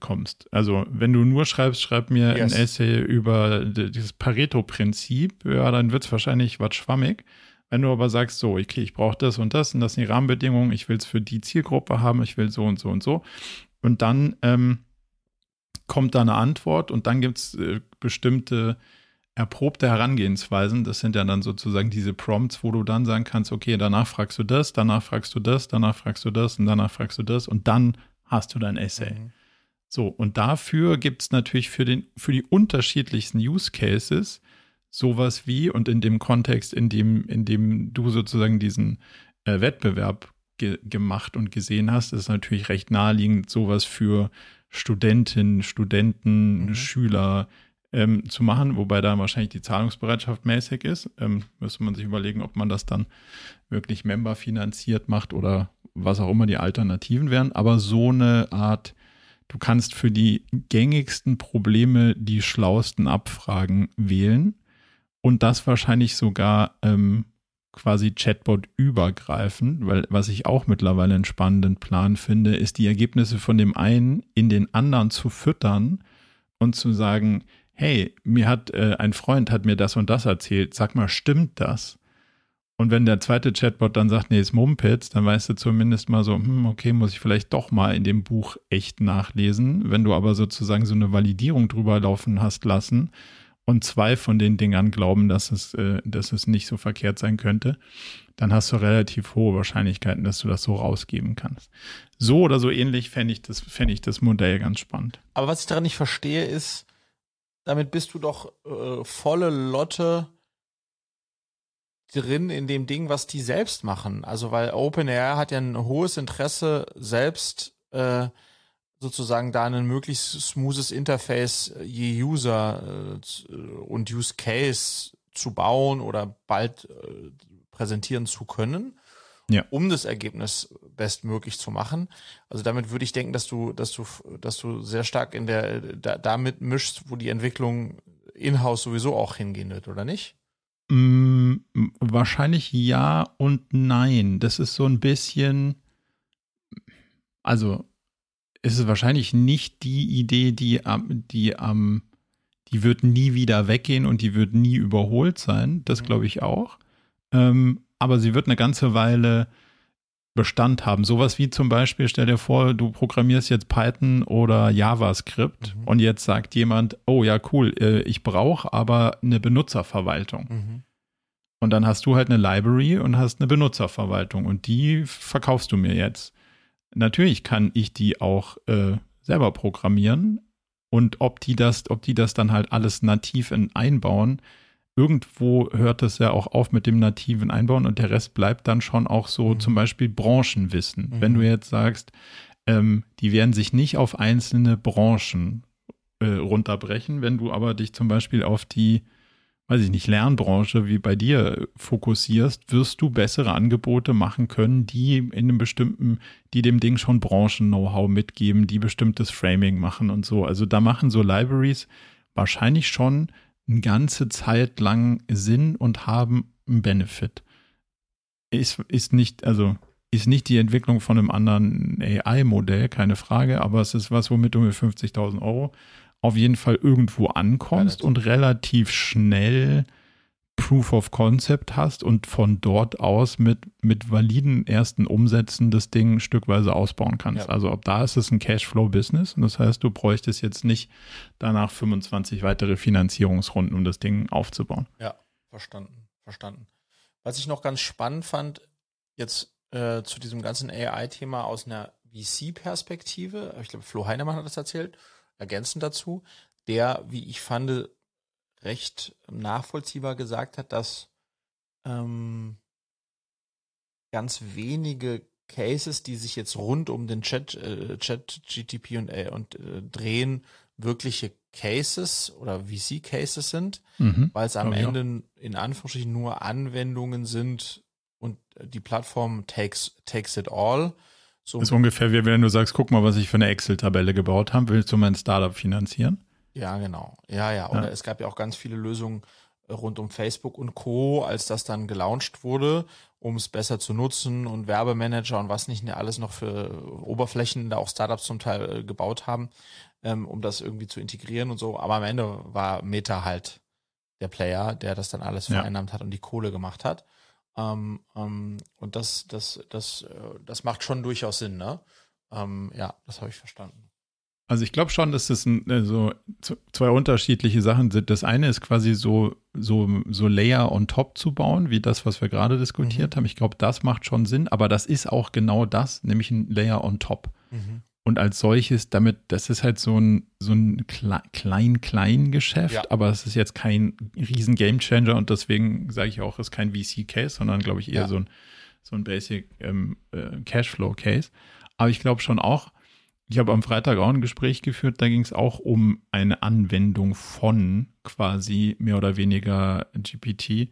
kommst. Also, wenn du nur schreibst, schreib mir yes. ein Essay über dieses Pareto-Prinzip, ja, dann wird es wahrscheinlich was schwammig. Wenn du aber sagst, so, okay, ich brauche das und das und das sind die Rahmenbedingungen, ich will es für die Zielgruppe haben, ich will so und so und so. Und dann ähm, kommt da eine Antwort und dann gibt es äh, bestimmte erprobte Herangehensweisen. Das sind ja dann sozusagen diese Prompts, wo du dann sagen kannst, okay, danach fragst du das, danach fragst du das, danach fragst du das und danach fragst du das und dann hast du dein Essay. Mhm. So, und dafür gibt es natürlich für, den, für die unterschiedlichsten Use Cases sowas wie, und in dem Kontext, in dem, in dem du sozusagen diesen äh, Wettbewerb ge gemacht und gesehen hast, ist natürlich recht naheliegend, sowas für Studentinnen, Studenten, mhm. Schüler, ähm, zu machen, wobei da wahrscheinlich die Zahlungsbereitschaft mäßig ist. Ähm, müsste man sich überlegen, ob man das dann wirklich Member finanziert macht oder was auch immer die Alternativen wären. Aber so eine Art, du kannst für die gängigsten Probleme die schlauesten Abfragen wählen und das wahrscheinlich sogar ähm, quasi Chatbot übergreifen, weil was ich auch mittlerweile einen spannenden Plan finde, ist die Ergebnisse von dem einen in den anderen zu füttern und zu sagen, hey, mir hat äh, ein Freund hat mir das und das erzählt, sag mal, stimmt das? Und wenn der zweite Chatbot dann sagt, nee, ist Mumpitz, dann weißt du zumindest mal so, hm, okay, muss ich vielleicht doch mal in dem Buch echt nachlesen. Wenn du aber sozusagen so eine Validierung drüber laufen hast lassen und zwei von den Dingern glauben, dass es, äh, dass es nicht so verkehrt sein könnte, dann hast du relativ hohe Wahrscheinlichkeiten, dass du das so rausgeben kannst. So oder so ähnlich fände ich, das, fänd ich das Modell ganz spannend. Aber was ich daran nicht verstehe, ist, damit bist du doch äh, volle Lotte drin in dem Ding, was die selbst machen. Also weil OpenAI hat ja ein hohes Interesse, selbst äh, sozusagen da ein möglichst smoothes Interface je User äh, und Use Case zu bauen oder bald äh, präsentieren zu können ja. um das Ergebnis bestmöglich zu machen. Also damit würde ich denken, dass du, dass du, dass du sehr stark in der, da, damit mischst, wo die Entwicklung in-house sowieso auch hingehen wird, oder nicht? Mm, wahrscheinlich ja und nein. Das ist so ein bisschen, also es ist wahrscheinlich nicht die Idee, die am, die am, die wird nie wieder weggehen und die wird nie überholt sein. Das mhm. glaube ich auch. Ähm, aber sie wird eine ganze Weile Bestand haben. Sowas wie zum Beispiel, stell dir vor, du programmierst jetzt Python oder JavaScript mhm. und jetzt sagt jemand, oh ja, cool, äh, ich brauche aber eine Benutzerverwaltung. Mhm. Und dann hast du halt eine Library und hast eine Benutzerverwaltung und die verkaufst du mir jetzt. Natürlich kann ich die auch äh, selber programmieren und ob die das, ob die das dann halt alles nativ in einbauen, irgendwo hört es ja auch auf mit dem nativen Einbauen und der Rest bleibt dann schon auch so mhm. zum Beispiel Branchenwissen. Mhm. Wenn du jetzt sagst, ähm, die werden sich nicht auf einzelne Branchen äh, runterbrechen, wenn du aber dich zum Beispiel auf die, weiß ich nicht, Lernbranche wie bei dir fokussierst, wirst du bessere Angebote machen können, die in einem bestimmten, die dem Ding schon Branchen-Know-how mitgeben, die bestimmtes Framing machen und so. Also da machen so Libraries wahrscheinlich schon eine ganze Zeit lang Sinn und haben einen Benefit. Ist, ist nicht, also ist nicht die Entwicklung von einem anderen AI-Modell, keine Frage, aber es ist was, womit du mit 50.000 Euro auf jeden Fall irgendwo ankommst relativ. und relativ schnell Proof of Concept hast und von dort aus mit, mit validen ersten Umsätzen das Ding stückweise ausbauen kannst. Ja. Also ob da ist es ein Cashflow-Business und das heißt, du bräuchtest jetzt nicht danach 25 weitere Finanzierungsrunden, um das Ding aufzubauen. Ja, verstanden, verstanden. Was ich noch ganz spannend fand, jetzt äh, zu diesem ganzen AI-Thema aus einer VC-Perspektive, ich glaube, Flo Heinemann hat das erzählt, ergänzend dazu, der, wie ich fand, recht nachvollziehbar gesagt hat, dass ähm, ganz wenige Cases, die sich jetzt rund um den Chat, äh, Chat GTP und, äh, und äh, drehen, wirkliche Cases oder VC-Cases sind, mhm. weil es am Ende auch. in Anführungsstrichen nur Anwendungen sind und die Plattform takes, takes it all. So das ist ungefähr wie wenn du sagst, guck mal, was ich für eine Excel-Tabelle gebaut habe, willst du mein Startup finanzieren? Ja, genau. Ja, ja. Oder ja. es gab ja auch ganz viele Lösungen äh, rund um Facebook und Co., als das dann gelauncht wurde um es besser zu nutzen und Werbemanager und was nicht alles noch für Oberflächen da auch Startups zum Teil äh, gebaut haben, ähm, um das irgendwie zu integrieren und so. Aber am Ende war Meta halt der Player, der das dann alles vereinnahmt ja. hat und die Kohle gemacht hat. Ähm, ähm, und das, das, das, äh, das macht schon durchaus Sinn, ne? Ähm, ja, das habe ich verstanden. Also ich glaube schon, dass das ein, also zwei unterschiedliche Sachen sind. Das eine ist quasi so, so, so Layer on top zu bauen, wie das, was wir gerade diskutiert mhm. haben. Ich glaube, das macht schon Sinn, aber das ist auch genau das, nämlich ein Layer on top. Mhm. Und als solches, damit, das ist halt so ein, so ein klein-klein Geschäft, ja. aber es ist jetzt kein riesen Gamechanger und deswegen sage ich auch, es ist kein VC-Case, sondern glaube ich eher ja. so ein, so ein Basic ähm, äh, Cashflow-Case. Aber ich glaube schon auch, ich habe am Freitag auch ein Gespräch geführt, da ging es auch um eine Anwendung von quasi mehr oder weniger GPT.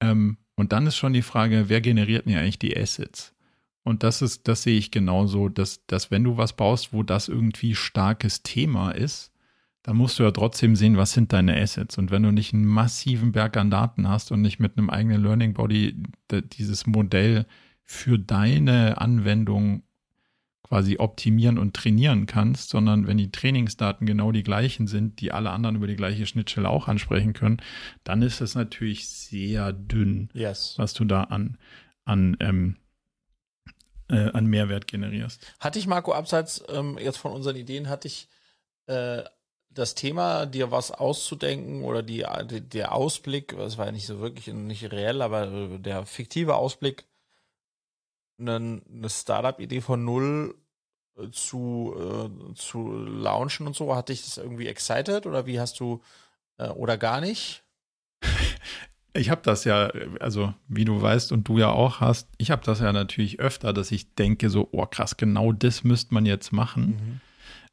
Ähm, und dann ist schon die Frage, wer generiert denn eigentlich die Assets? Und das ist, das sehe ich genauso, dass, dass wenn du was baust, wo das irgendwie starkes Thema ist, dann musst du ja trotzdem sehen, was sind deine Assets. Und wenn du nicht einen massiven Berg an Daten hast und nicht mit einem eigenen Learning Body dieses Modell für deine Anwendung quasi optimieren und trainieren kannst, sondern wenn die Trainingsdaten genau die gleichen sind, die alle anderen über die gleiche Schnittstelle auch ansprechen können, dann ist es natürlich sehr dünn, yes. was du da an, an, ähm, äh, an Mehrwert generierst. Hatte ich, Marco, abseits ähm, jetzt von unseren Ideen, hatte ich äh, das Thema, dir was auszudenken oder die, die, der Ausblick, das war ja nicht so wirklich nicht reell, aber der fiktive Ausblick, eine, eine Startup-Idee von null zu, äh, zu launchen und so? Hat dich das irgendwie excited oder wie hast du äh, oder gar nicht? Ich habe das ja, also wie du weißt und du ja auch hast, ich habe das ja natürlich öfter, dass ich denke so, oh krass, genau das müsste man jetzt machen. Mhm.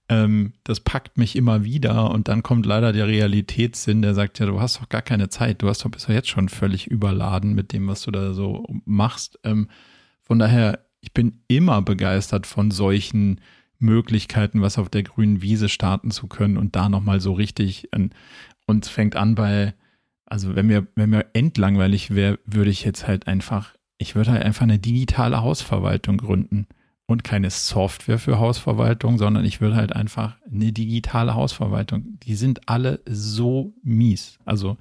Ähm, das packt mich immer wieder und dann kommt leider der Realitätssinn, der sagt ja, du hast doch gar keine Zeit, du hast doch bis jetzt schon völlig überladen mit dem, was du da so machst. Ähm, von daher, ich bin immer begeistert von solchen Möglichkeiten, was auf der grünen Wiese starten zu können und da nochmal so richtig und es fängt an bei, also wenn mir, wenn mir endlangweilig wäre, würde ich jetzt halt einfach, ich würde halt einfach eine digitale Hausverwaltung gründen und keine Software für Hausverwaltung, sondern ich würde halt einfach eine digitale Hausverwaltung. Die sind alle so mies. Also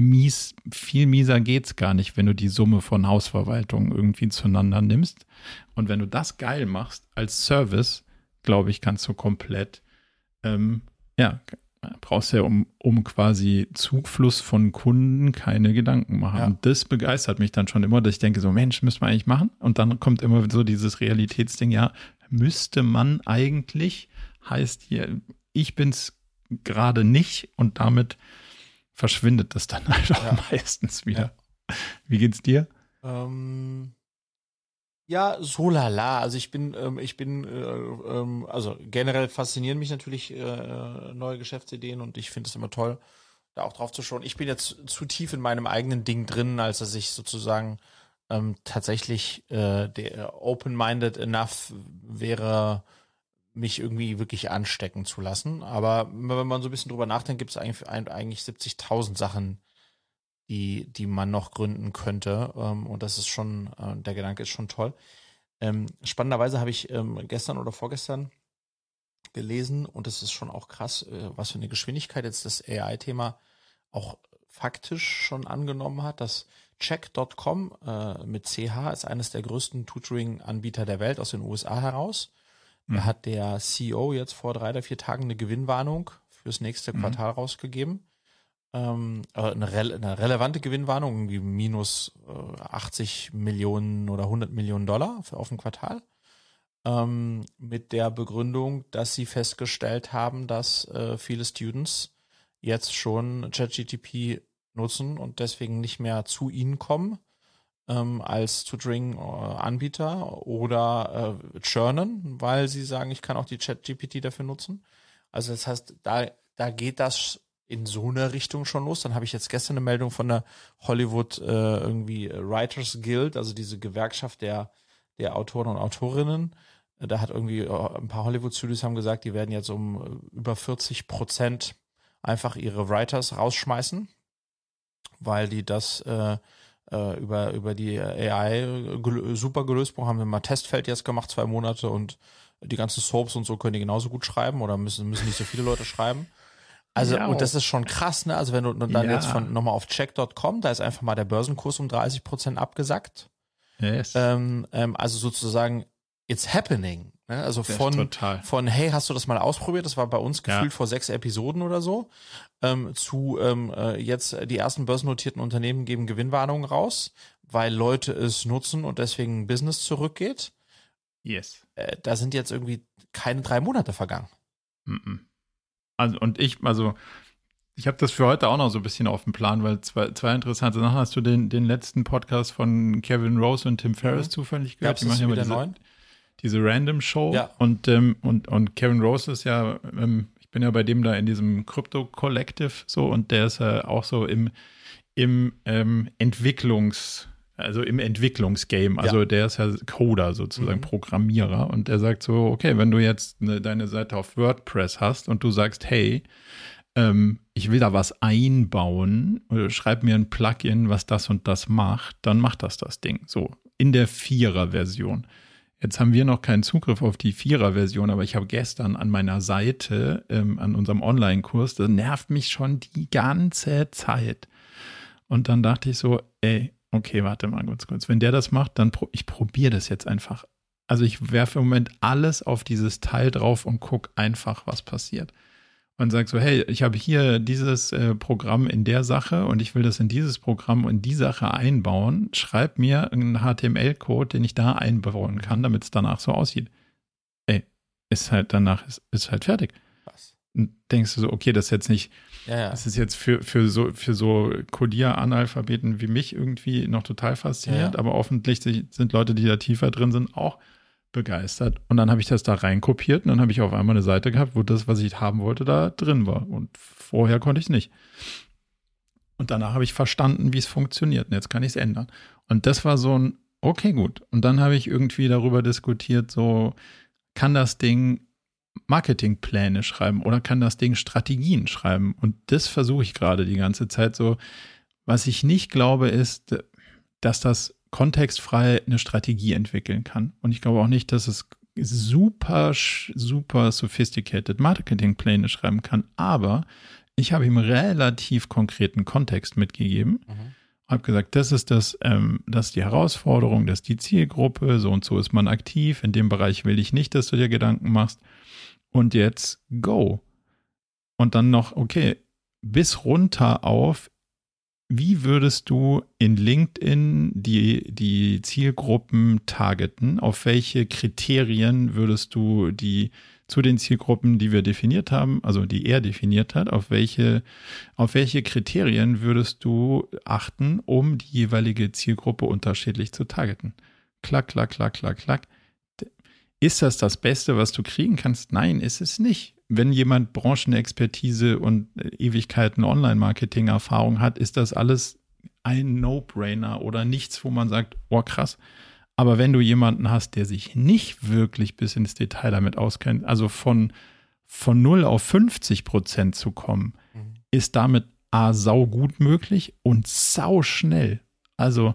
mies, viel mieser geht's gar nicht, wenn du die Summe von Hausverwaltung irgendwie zueinander nimmst. Und wenn du das geil machst als Service, glaube ich, kannst du komplett, ähm, ja, brauchst ja um, um quasi Zugfluss von Kunden keine Gedanken machen. Ja. Und das begeistert mich dann schon immer, dass ich denke, so Mensch, müsste man eigentlich machen. Und dann kommt immer so dieses Realitätsding, ja, müsste man eigentlich, heißt hier, ich bin's gerade nicht und damit verschwindet das dann halt auch ja. meistens wieder. Ja. Wie geht's dir? Ähm, ja, so lala. Also ich bin, ähm, ich bin, äh, ähm, also generell faszinieren mich natürlich äh, neue Geschäftsideen und ich finde es immer toll, da auch drauf zu schauen. Ich bin jetzt zu tief in meinem eigenen Ding drin, als dass ich sozusagen ähm, tatsächlich äh, der open-minded enough wäre, mich irgendwie wirklich anstecken zu lassen. Aber wenn man so ein bisschen drüber nachdenkt, gibt es eigentlich, eigentlich 70.000 Sachen, die, die man noch gründen könnte. Ähm, und das ist schon, äh, der Gedanke ist schon toll. Ähm, spannenderweise habe ich ähm, gestern oder vorgestern gelesen und es ist schon auch krass, äh, was für eine Geschwindigkeit jetzt das AI-Thema auch faktisch schon angenommen hat, dass Check.com äh, mit CH ist eines der größten Tutoring-Anbieter der Welt aus den USA heraus da mhm. hat der CEO jetzt vor drei oder vier Tagen eine Gewinnwarnung fürs nächste mhm. Quartal rausgegeben. Ähm, eine, re eine, relevante Gewinnwarnung, irgendwie minus äh, 80 Millionen oder 100 Millionen Dollar für, auf dem Quartal. Ähm, mit der Begründung, dass sie festgestellt haben, dass äh, viele Students jetzt schon ChatGTP nutzen und deswegen nicht mehr zu ihnen kommen, ähm, als Tutoring-Anbieter oder äh, churnen, weil sie sagen, ich kann auch die Chat-GPT dafür nutzen. Also das heißt, da, da geht das in so eine Richtung schon los. Dann habe ich jetzt gestern eine Meldung von der Hollywood äh, irgendwie Writers Guild, also diese Gewerkschaft der, der Autoren und Autorinnen. Da hat irgendwie äh, ein paar Hollywood-Studios haben gesagt, die werden jetzt um äh, über 40 Prozent einfach ihre Writers rausschmeißen, weil die das äh, äh, über, über die AI gel super gelöst. Haben wir mal Testfeld jetzt gemacht, zwei Monate und die ganzen Soaps und so können die genauso gut schreiben oder müssen, müssen nicht so viele Leute schreiben. Also, ja, und das ist schon krass, ne? Also, wenn du dann ja. jetzt von nochmal auf check.com, da ist einfach mal der Börsenkurs um 30 Prozent abgesackt. Yes. Ähm, ähm, also sozusagen, it's happening. Ne? Also von, von, hey, hast du das mal ausprobiert? Das war bei uns gefühlt ja. vor sechs Episoden oder so. Ähm, zu ähm, äh, jetzt die ersten börsennotierten Unternehmen geben Gewinnwarnungen raus, weil Leute es nutzen und deswegen Business zurückgeht. Yes. Äh, da sind jetzt irgendwie keine drei Monate vergangen. Mm -mm. Also, und ich, also, ich habe das für heute auch noch so ein bisschen auf dem Plan, weil zwei, zwei interessante Sachen. Hast du den, den letzten Podcast von Kevin Rose und Tim Ferriss mhm. zufällig gehört? Gab's die machen ja immer diese, neuen? Diese Random Show. Ja. Und, ähm, und, und Kevin Rose ist ja, ähm, ich bin ja bei dem da in diesem Crypto Collective so und der ist ja auch so im, im ähm, Entwicklungs- also im Entwicklungsgame. Also ja. der ist ja Coder sozusagen, mhm. Programmierer. Und der sagt so, okay, wenn du jetzt eine, deine Seite auf WordPress hast und du sagst, hey, ähm, ich will da was einbauen, oder schreib mir ein Plugin, was das und das macht, dann macht das das Ding. So, in der Vierer-Version. Jetzt haben wir noch keinen Zugriff auf die Vierer-Version, aber ich habe gestern an meiner Seite, ähm, an unserem Online-Kurs, das nervt mich schon die ganze Zeit. Und dann dachte ich so, ey, okay, warte mal kurz, kurz. Wenn der das macht, dann pro ich probiere das jetzt einfach. Also ich werfe im Moment alles auf dieses Teil drauf und gucke einfach, was passiert. Und sage so, hey, ich habe hier dieses äh, Programm in der Sache und ich will das in dieses Programm und die Sache einbauen. Schreib mir einen HTML-Code, den ich da einbauen kann, damit es danach so aussieht. Ey, ist halt danach, ist, ist halt fertig. Was? Und denkst du so, okay, das ist jetzt nicht ja, ja. Das ist jetzt für, für so, für so Codier-Analphabeten wie mich irgendwie noch total faszinierend, ja, aber offensichtlich sind Leute, die da tiefer drin sind, auch begeistert. Und dann habe ich das da reinkopiert und dann habe ich auf einmal eine Seite gehabt, wo das, was ich haben wollte, da drin war. Und vorher konnte ich es nicht. Und danach habe ich verstanden, wie es funktioniert. Und jetzt kann ich es ändern. Und das war so ein, okay, gut. Und dann habe ich irgendwie darüber diskutiert, so, kann das Ding Marketingpläne schreiben oder kann das Ding Strategien schreiben. Und das versuche ich gerade die ganze Zeit so. Was ich nicht glaube, ist, dass das kontextfrei eine Strategie entwickeln kann. Und ich glaube auch nicht, dass es super, super sophisticated Marketingpläne schreiben kann. Aber ich habe ihm relativ konkreten Kontext mitgegeben. Mhm. Habe gesagt, das ist das, ähm, das ist die Herausforderung, das ist die Zielgruppe, so und so ist man aktiv. In dem Bereich will ich nicht, dass du dir Gedanken machst und jetzt go. Und dann noch, okay, bis runter auf, wie würdest du in LinkedIn die, die Zielgruppen targeten? Auf welche Kriterien würdest du die zu den Zielgruppen, die wir definiert haben, also die er definiert hat, auf welche, auf welche Kriterien würdest du achten, um die jeweilige Zielgruppe unterschiedlich zu targeten? Klack, klack, klack, klack, klack. Ist das das Beste, was du kriegen kannst? Nein, ist es nicht. Wenn jemand Branchenexpertise und äh, Ewigkeiten Online-Marketing-Erfahrung hat, ist das alles ein No-Brainer oder nichts, wo man sagt, oh krass. Aber wenn du jemanden hast, der sich nicht wirklich bis ins Detail damit auskennt, also von, von 0 auf 50 Prozent zu kommen, mhm. ist damit A, sau gut möglich und sau schnell. Also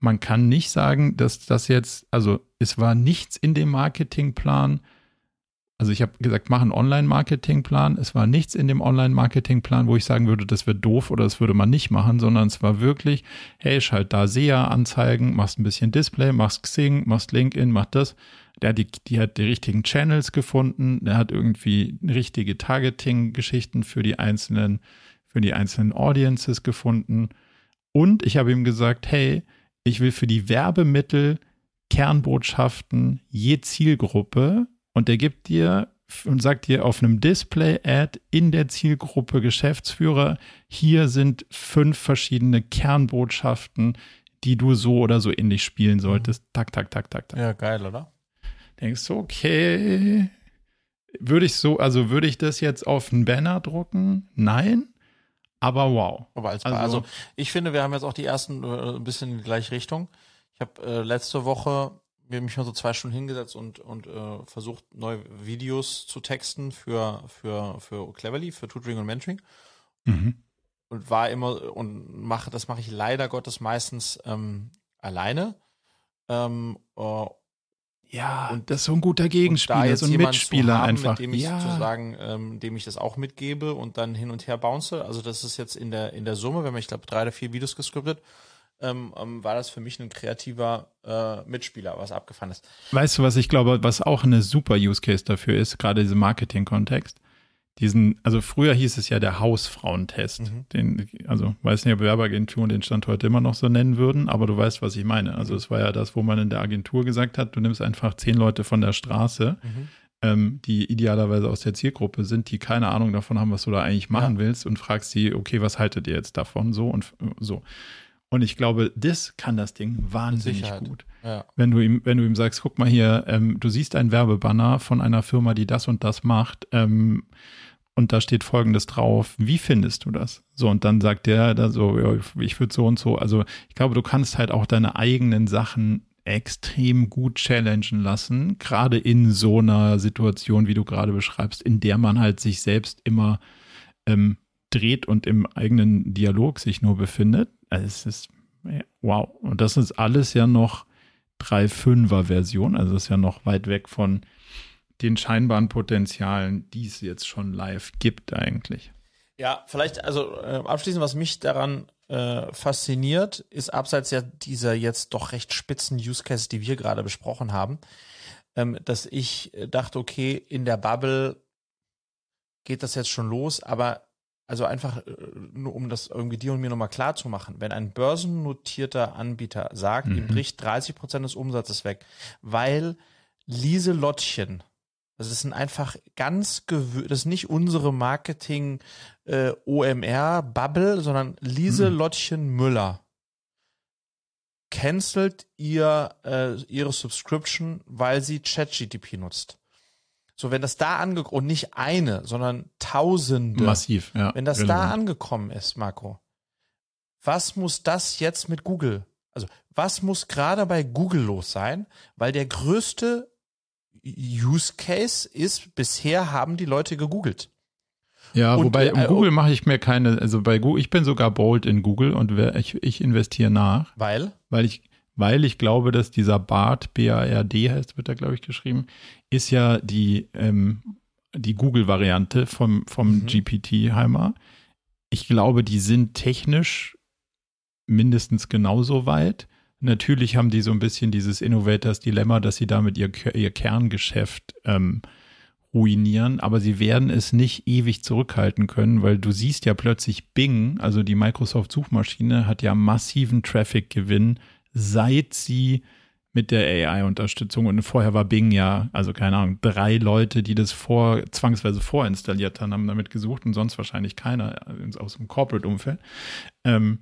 man kann nicht sagen, dass das jetzt, also es war nichts in dem Marketingplan. Also ich habe gesagt, mach einen Online-Marketingplan. Es war nichts in dem Online-Marketingplan, wo ich sagen würde, das wird doof oder das würde man nicht machen, sondern es war wirklich, hey, schalt da SEA-Anzeigen, machst ein bisschen Display, machst Xing, machst LinkedIn, mach das. Der hat die, die hat die richtigen Channels gefunden, der hat irgendwie richtige Targeting-Geschichten für die einzelnen, für die einzelnen Audiences gefunden. Und ich habe ihm gesagt, hey, ich will für die Werbemittel Kernbotschaften je Zielgruppe und der gibt dir und sagt dir auf einem Display-Ad in der Zielgruppe Geschäftsführer, hier sind fünf verschiedene Kernbotschaften, die du so oder so ähnlich spielen solltest. Mhm. Tak, tak, tak, tak, tak. Ja, geil, oder? Denkst du, okay, würde ich so, also würde ich das jetzt auf einen Banner drucken? Nein. Aber wow. Aber als also, also, ich finde, wir haben jetzt auch die ersten äh, ein bisschen in die gleiche Richtung. Ich habe äh, letzte Woche mir mich mal so zwei Stunden hingesetzt und und äh, versucht neue Videos zu texten für für für Cleverly, für Tutoring und Mentoring. Mhm. und war immer und mache, das mache ich leider Gottes meistens ähm, alleine. Ähm, äh, ja, und das ist so ein guter Gegenspieler, so ein Mitspieler haben, einfach. Mit dem ich ja. sozusagen, ähm, dem ich das auch mitgebe und dann hin und her bounce. Also das ist jetzt in der in der Summe, wenn man ich glaube drei oder vier Videos gescriptet, ähm, ähm, war das für mich ein kreativer äh, Mitspieler, was abgefahren ist. Weißt du, was ich glaube, was auch eine super Use Case dafür ist, gerade diese Marketing-Kontext? diesen, also früher hieß es ja der Hausfrauentest, mhm. den, also weiß nicht, ob Werbeagenturen den Stand heute immer noch so nennen würden, aber du weißt, was ich meine. Also mhm. es war ja das, wo man in der Agentur gesagt hat, du nimmst einfach zehn Leute von der Straße, mhm. ähm, die idealerweise aus der Zielgruppe sind, die keine Ahnung davon haben, was du da eigentlich machen ja. willst und fragst sie, okay, was haltet ihr jetzt davon? So und so. Und ich glaube, das kann das Ding wahnsinnig gut. Ja. Wenn du ihm, wenn du ihm sagst, guck mal hier, ähm, du siehst ein Werbebanner von einer Firma, die das und das macht, ähm, und da steht folgendes drauf, wie findest du das? So, und dann sagt der da so, ja, ich würde so und so. Also ich glaube, du kannst halt auch deine eigenen Sachen extrem gut challengen lassen, gerade in so einer Situation, wie du gerade beschreibst, in der man halt sich selbst immer ähm, dreht und im eigenen Dialog sich nur befindet. Also es ist wow. Und das ist alles ja noch 3.5er Version, also ist ja noch weit weg von den scheinbaren Potenzialen, die es jetzt schon live gibt eigentlich. Ja, vielleicht, also äh, abschließend, was mich daran äh, fasziniert, ist abseits ja dieser jetzt doch recht spitzen Use Cases, die wir gerade besprochen haben, ähm, dass ich dachte, okay, in der Bubble geht das jetzt schon los, aber also einfach äh, nur um das irgendwie dir und mir nochmal klar zu machen, wenn ein börsennotierter Anbieter sagt, mhm. ihm bricht 30 Prozent des Umsatzes weg, weil Lieselottchen also das sind einfach ganz gewöhnt, das ist nicht unsere Marketing äh, OMR Bubble, sondern Lieselottchen hm. Müller cancelt ihr äh, ihre Subscription, weil sie ChatGTP nutzt. So, wenn das da angekommen und nicht eine, sondern Tausende. Massiv, ja. Wenn das relevant. da angekommen ist, Marco, was muss das jetzt mit Google? Also, was muss gerade bei Google los sein? Weil der größte Use Case ist, bisher haben die Leute gegoogelt. Ja, und, wobei äh, Google mache ich mir keine, also bei Google, ich bin sogar bold in Google und ich, ich investiere nach. Weil? Weil ich, weil ich glaube, dass dieser BARD, B-A-R-D heißt, wird da, glaube ich, geschrieben, ist ja die, ähm, die Google-Variante vom, vom mhm. GPT-Heimer. Ich glaube, die sind technisch mindestens genauso weit. Natürlich haben die so ein bisschen dieses Innovators Dilemma, dass sie damit ihr, ihr Kerngeschäft ähm, ruinieren, aber sie werden es nicht ewig zurückhalten können, weil du siehst ja plötzlich Bing, also die Microsoft Suchmaschine, hat ja massiven Traffic-Gewinn, seit sie mit der AI-Unterstützung und vorher war Bing ja, also keine Ahnung, drei Leute, die das vor, zwangsweise vorinstalliert haben, haben damit gesucht und sonst wahrscheinlich keiner aus dem Corporate-Umfeld. Ähm,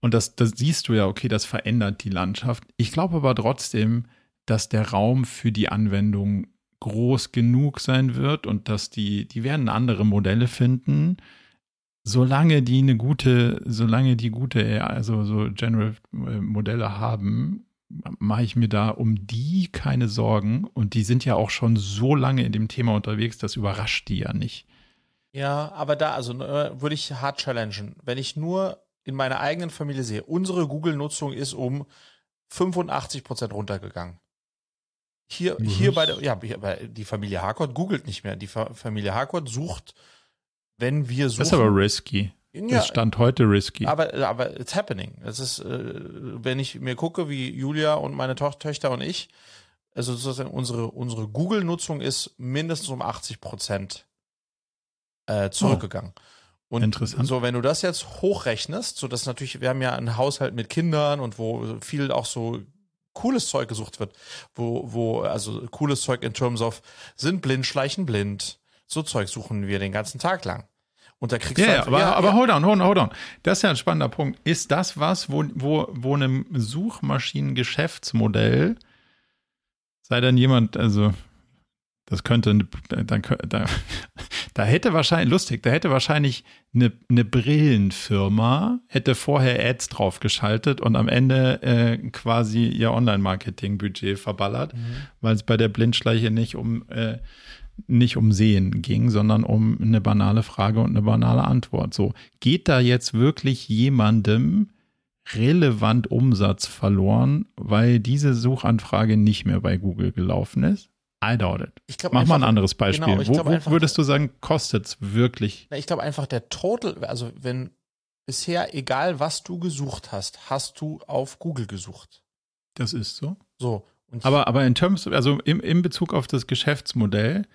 und das, das siehst du ja, okay, das verändert die Landschaft. Ich glaube aber trotzdem, dass der Raum für die Anwendung groß genug sein wird und dass die, die werden andere Modelle finden, solange die eine gute, solange die gute, also so General äh, Modelle haben, mache ich mir da um die keine Sorgen. Und die sind ja auch schon so lange in dem Thema unterwegs, das überrascht die ja nicht. Ja, aber da, also äh, würde ich hart challengen. Wenn ich nur in meiner eigenen Familie sehe, unsere Google-Nutzung ist um 85 Prozent runtergegangen. Hier, mhm. hier bei der, ja, die Familie Harcourt googelt nicht mehr. Die Familie Harcourt sucht, wenn wir suchen. Das ist aber risky. Ja, das stand heute risky. Aber, aber it's happening. Es ist, äh, wenn ich mir gucke, wie Julia und meine Töchter und ich, also sozusagen unsere, unsere Google-Nutzung ist mindestens um 80 Prozent äh, zurückgegangen. Oh. Und Interessant. so, wenn du das jetzt hochrechnest, so dass natürlich, wir haben ja einen Haushalt mit Kindern und wo viel auch so cooles Zeug gesucht wird, wo, wo, also cooles Zeug in terms of, sind blind, schleichen blind. So Zeug suchen wir den ganzen Tag lang. Und da kriegst yeah, du. Halt, aber, ja, aber ja. hold on, hold on, hold on. Das ist ja ein spannender Punkt. Ist das was, wo, wo, wo einem Suchmaschinen-Geschäftsmodell sei dann jemand, also das könnte, dann, da, da hätte wahrscheinlich, lustig, da hätte wahrscheinlich eine, eine Brillenfirma, hätte vorher Ads draufgeschaltet und am Ende äh, quasi ihr Online-Marketing-Budget verballert, mhm. weil es bei der Blindschleiche nicht um, äh, nicht um Sehen ging, sondern um eine banale Frage und eine banale Antwort. So, geht da jetzt wirklich jemandem relevant Umsatz verloren, weil diese Suchanfrage nicht mehr bei Google gelaufen ist? I doubt it. Ich glaub Mach einfach, mal ein anderes Beispiel. Genau, ich wo, wo einfach- würdest du sagen, kostet es wirklich? Na, ich glaube einfach der Total, also wenn bisher, egal was du gesucht hast, hast du auf Google gesucht. Das ist so. So. Aber, aber in Terms, also im, in Bezug auf das Geschäftsmodell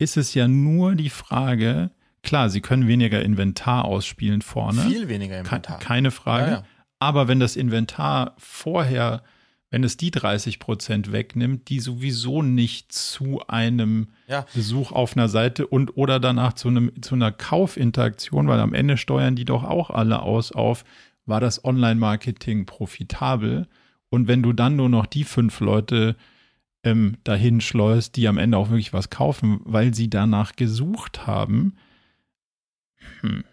ist es ja nur die Frage, klar, sie können weniger Inventar ausspielen vorne. viel weniger Inventar. Keine Frage. Ja, ja. Aber wenn das Inventar vorher, wenn es die 30 Prozent wegnimmt, die sowieso nicht zu einem Ja. Besuch auf einer Seite und oder danach zu, einem, zu einer Kaufinteraktion, weil am Ende steuern die doch auch alle aus auf, war das Online-Marketing profitabel? Und wenn du dann nur noch die fünf Leute ähm, dahin schleust, die am Ende auch wirklich was kaufen, weil sie danach gesucht haben, hm,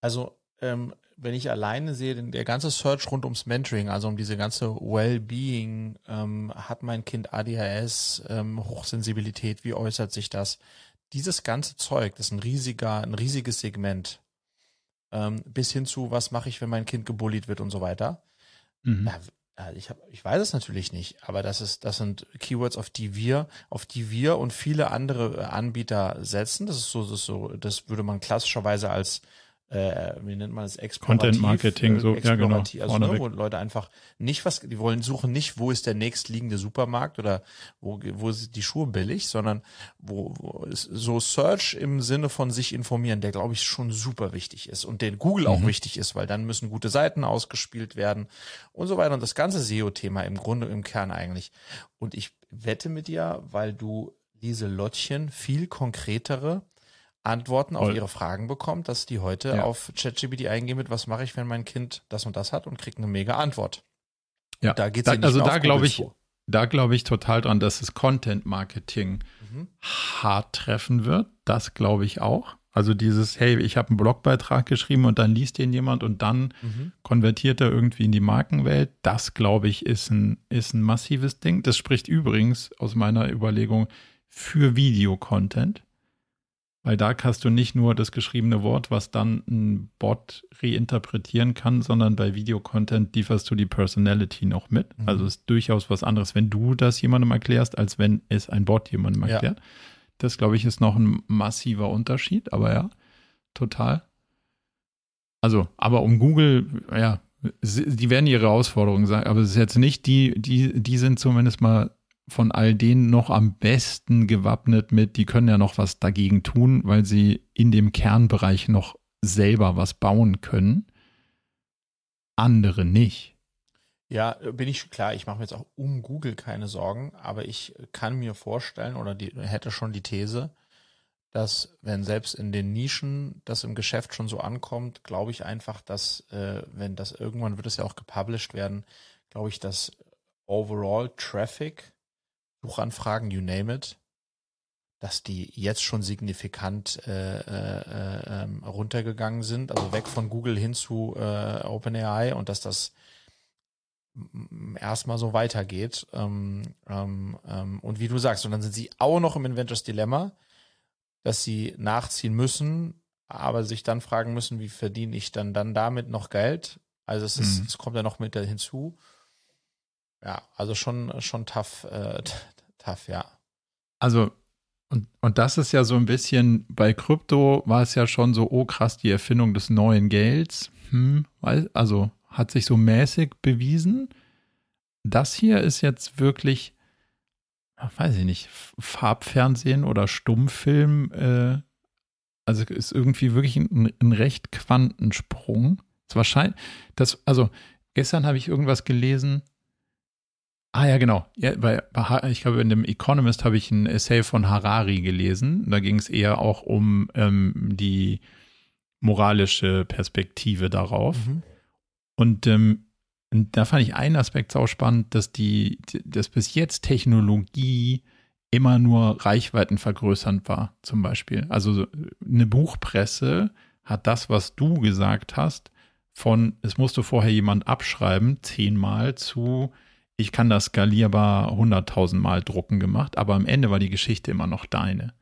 Also, ähm, wenn ich alleine sehe, denn der ganze Search rund ums Mentoring, also um diese ganze Wellbeing, ähm, hat mein Kind ADHS, ähm, Hochsensibilität, wie äußert sich das? Dieses ganze Zeug, das ist ein riesiger, ein riesiges Segment. Ähm, bis hin zu, was mache ich, wenn mein Kind gebullied wird und so weiter. mhm. Ja, ich, hab, ich weiß es natürlich nicht, aber das ist, das sind Keywords, auf die wir, auf die wir und viele andere äh, Anbieter setzen. Das ist so, das ist so, das würde man klassischerweise als äh, wie nennt man das, explorativ. Content Marketing, so, ja, genau, explorativ, Also, ne, wo Leute einfach nicht was, die wollen suchen nicht, wo ist der nächstliegende Supermarkt oder wo, wo sind die Schuhe billig, sondern wo, wo ist so Search im Sinne von sich informieren, der glaube ich schon super wichtig ist und den Google auch Mhm. wichtig ist, weil dann müssen gute Seiten ausgespielt werden und so weiter und das ganze SEO-Thema im Grunde im Kern eigentlich. Und ich wette mit dir, weil du Lieselottchen viel konkretere Antworten auf Voll. ihre Fragen bekommt, dass die heute Ja. auf ChatGPT eingehen mit, was mache ich, wenn mein Kind das und das hat und kriegt eine mega Antwort. Ja, Da geht's da, ja nicht also da glaube ich, zu. da glaube ich total dran, dass das Content Marketing Mhm. hart treffen wird. Das glaube ich auch. Also dieses, hey, ich habe einen Blogbeitrag geschrieben und dann liest den jemand und dann Mhm. konvertiert er irgendwie in die Markenwelt. Das, glaube ich, ist ein, ist ein massives Ding. Das spricht übrigens aus meiner Überlegung für Videocontent. Weil da hast du nicht nur das geschriebene Wort, was dann ein Bot reinterpretieren kann, sondern bei Videocontent lieferst du die Personality noch mit. Mhm. Also ist durchaus was anderes, wenn du das jemandem erklärst, als wenn es ein Bot jemandem Ja. erklärt. Das, glaube ich, ist noch ein massiver Unterschied, aber ja, total. Also, aber um Google, ja, sie- die werden ihre Herausforderungen sagen, aber es ist jetzt nicht die, die, die sind zumindest mal von all denen noch am besten gewappnet mit, die können ja noch was dagegen tun, weil sie in dem Kernbereich noch selber was bauen können. Andere nicht. Ja, bin ich klar, ich mache mir jetzt auch um Google keine Sorgen, aber ich kann mir vorstellen oder die, hätte schon die These, dass wenn selbst in den Nischen das im Geschäft schon so ankommt, glaube ich einfach, dass äh, wenn das irgendwann wird es ja auch gepublished werden, glaube ich, dass overall Traffic, Suchanfragen, you name it, dass die jetzt schon signifikant äh, äh, äh, runtergegangen sind, also weg von Google hin zu äh, OpenAI und dass das erstmal so weitergeht. Ähm, ähm, ähm, und wie du sagst, und dann sind sie auch noch im Inventors Dilemma, dass sie nachziehen müssen, aber sich dann fragen müssen, wie verdiene ich dann dann damit noch Geld? Also es ist, Mhm. es kommt ja noch mit hinzu. Ja, also schon schon tough, äh, tough, ja. Also, und, und das ist ja so ein bisschen, bei Krypto war es ja schon so, oh krass, die Erfindung des neuen Gelds. Hm, also hat sich so mäßig bewiesen. Das hier ist jetzt wirklich, weiß ich nicht, Farbfernsehen oder Stummfilm. Äh, also ist irgendwie wirklich ein, ein recht Quantensprung. Es wahrscheinlich, das, also gestern habe ich irgendwas gelesen, Ah ja, genau. Ja, bei, ich glaube, in dem Economist habe ich ein Essay von Harari gelesen. Da ging es eher auch um ähm, die moralische Perspektive darauf. Und ähm, und da fand ich einen Aspekt sau spannend, dass die, dass bis jetzt Technologie immer nur Reichweiten vergrößernd war, zum Beispiel. Also so eine Buchpresse hat das, was du gesagt hast, von es musste vorher jemand abschreiben, zehnmal zu ich kann das skalierbar 100.000 Mal drucken gemacht, aber am Ende war die Geschichte immer noch deine.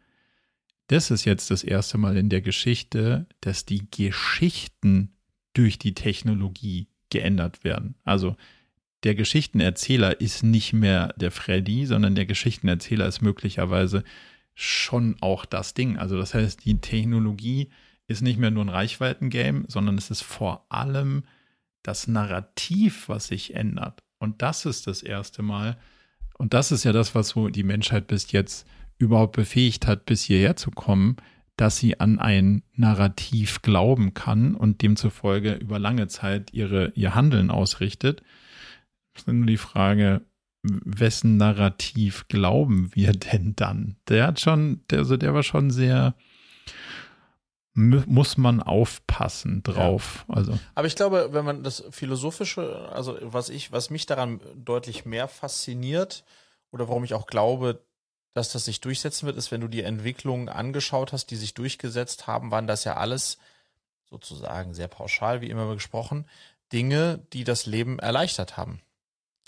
Das ist jetzt das erste Mal in der Geschichte, dass die Geschichten durch die Technologie geändert werden. Also der Geschichtenerzähler ist nicht mehr der Freddy, sondern der Geschichtenerzähler ist möglicherweise schon auch das Ding. Also das heißt, die Technologie ist nicht mehr nur ein Reichweitengame, sondern es ist vor allem das Narrativ, was sich ändert. Und das ist das erste Mal. Und das ist ja das, was so die Menschheit bis jetzt überhaupt befähigt hat, bis hierher zu kommen, dass sie an ein Narrativ glauben kann und demzufolge über lange Zeit ihre, ihr Handeln ausrichtet. Das ist nur die Frage, wessen Narrativ glauben wir denn dann? Der hat schon, der, also der war schon sehr, muss man aufpassen drauf. Ja. Also. Aber ich glaube, wenn man das philosophische, also was ich, was mich daran deutlich mehr fasziniert oder warum ich auch glaube, dass das sich durchsetzen wird, ist, wenn du die Entwicklungen angeschaut hast, die sich durchgesetzt haben, waren das ja alles sozusagen sehr pauschal, wie immer gesprochen, Dinge, die das Leben erleichtert haben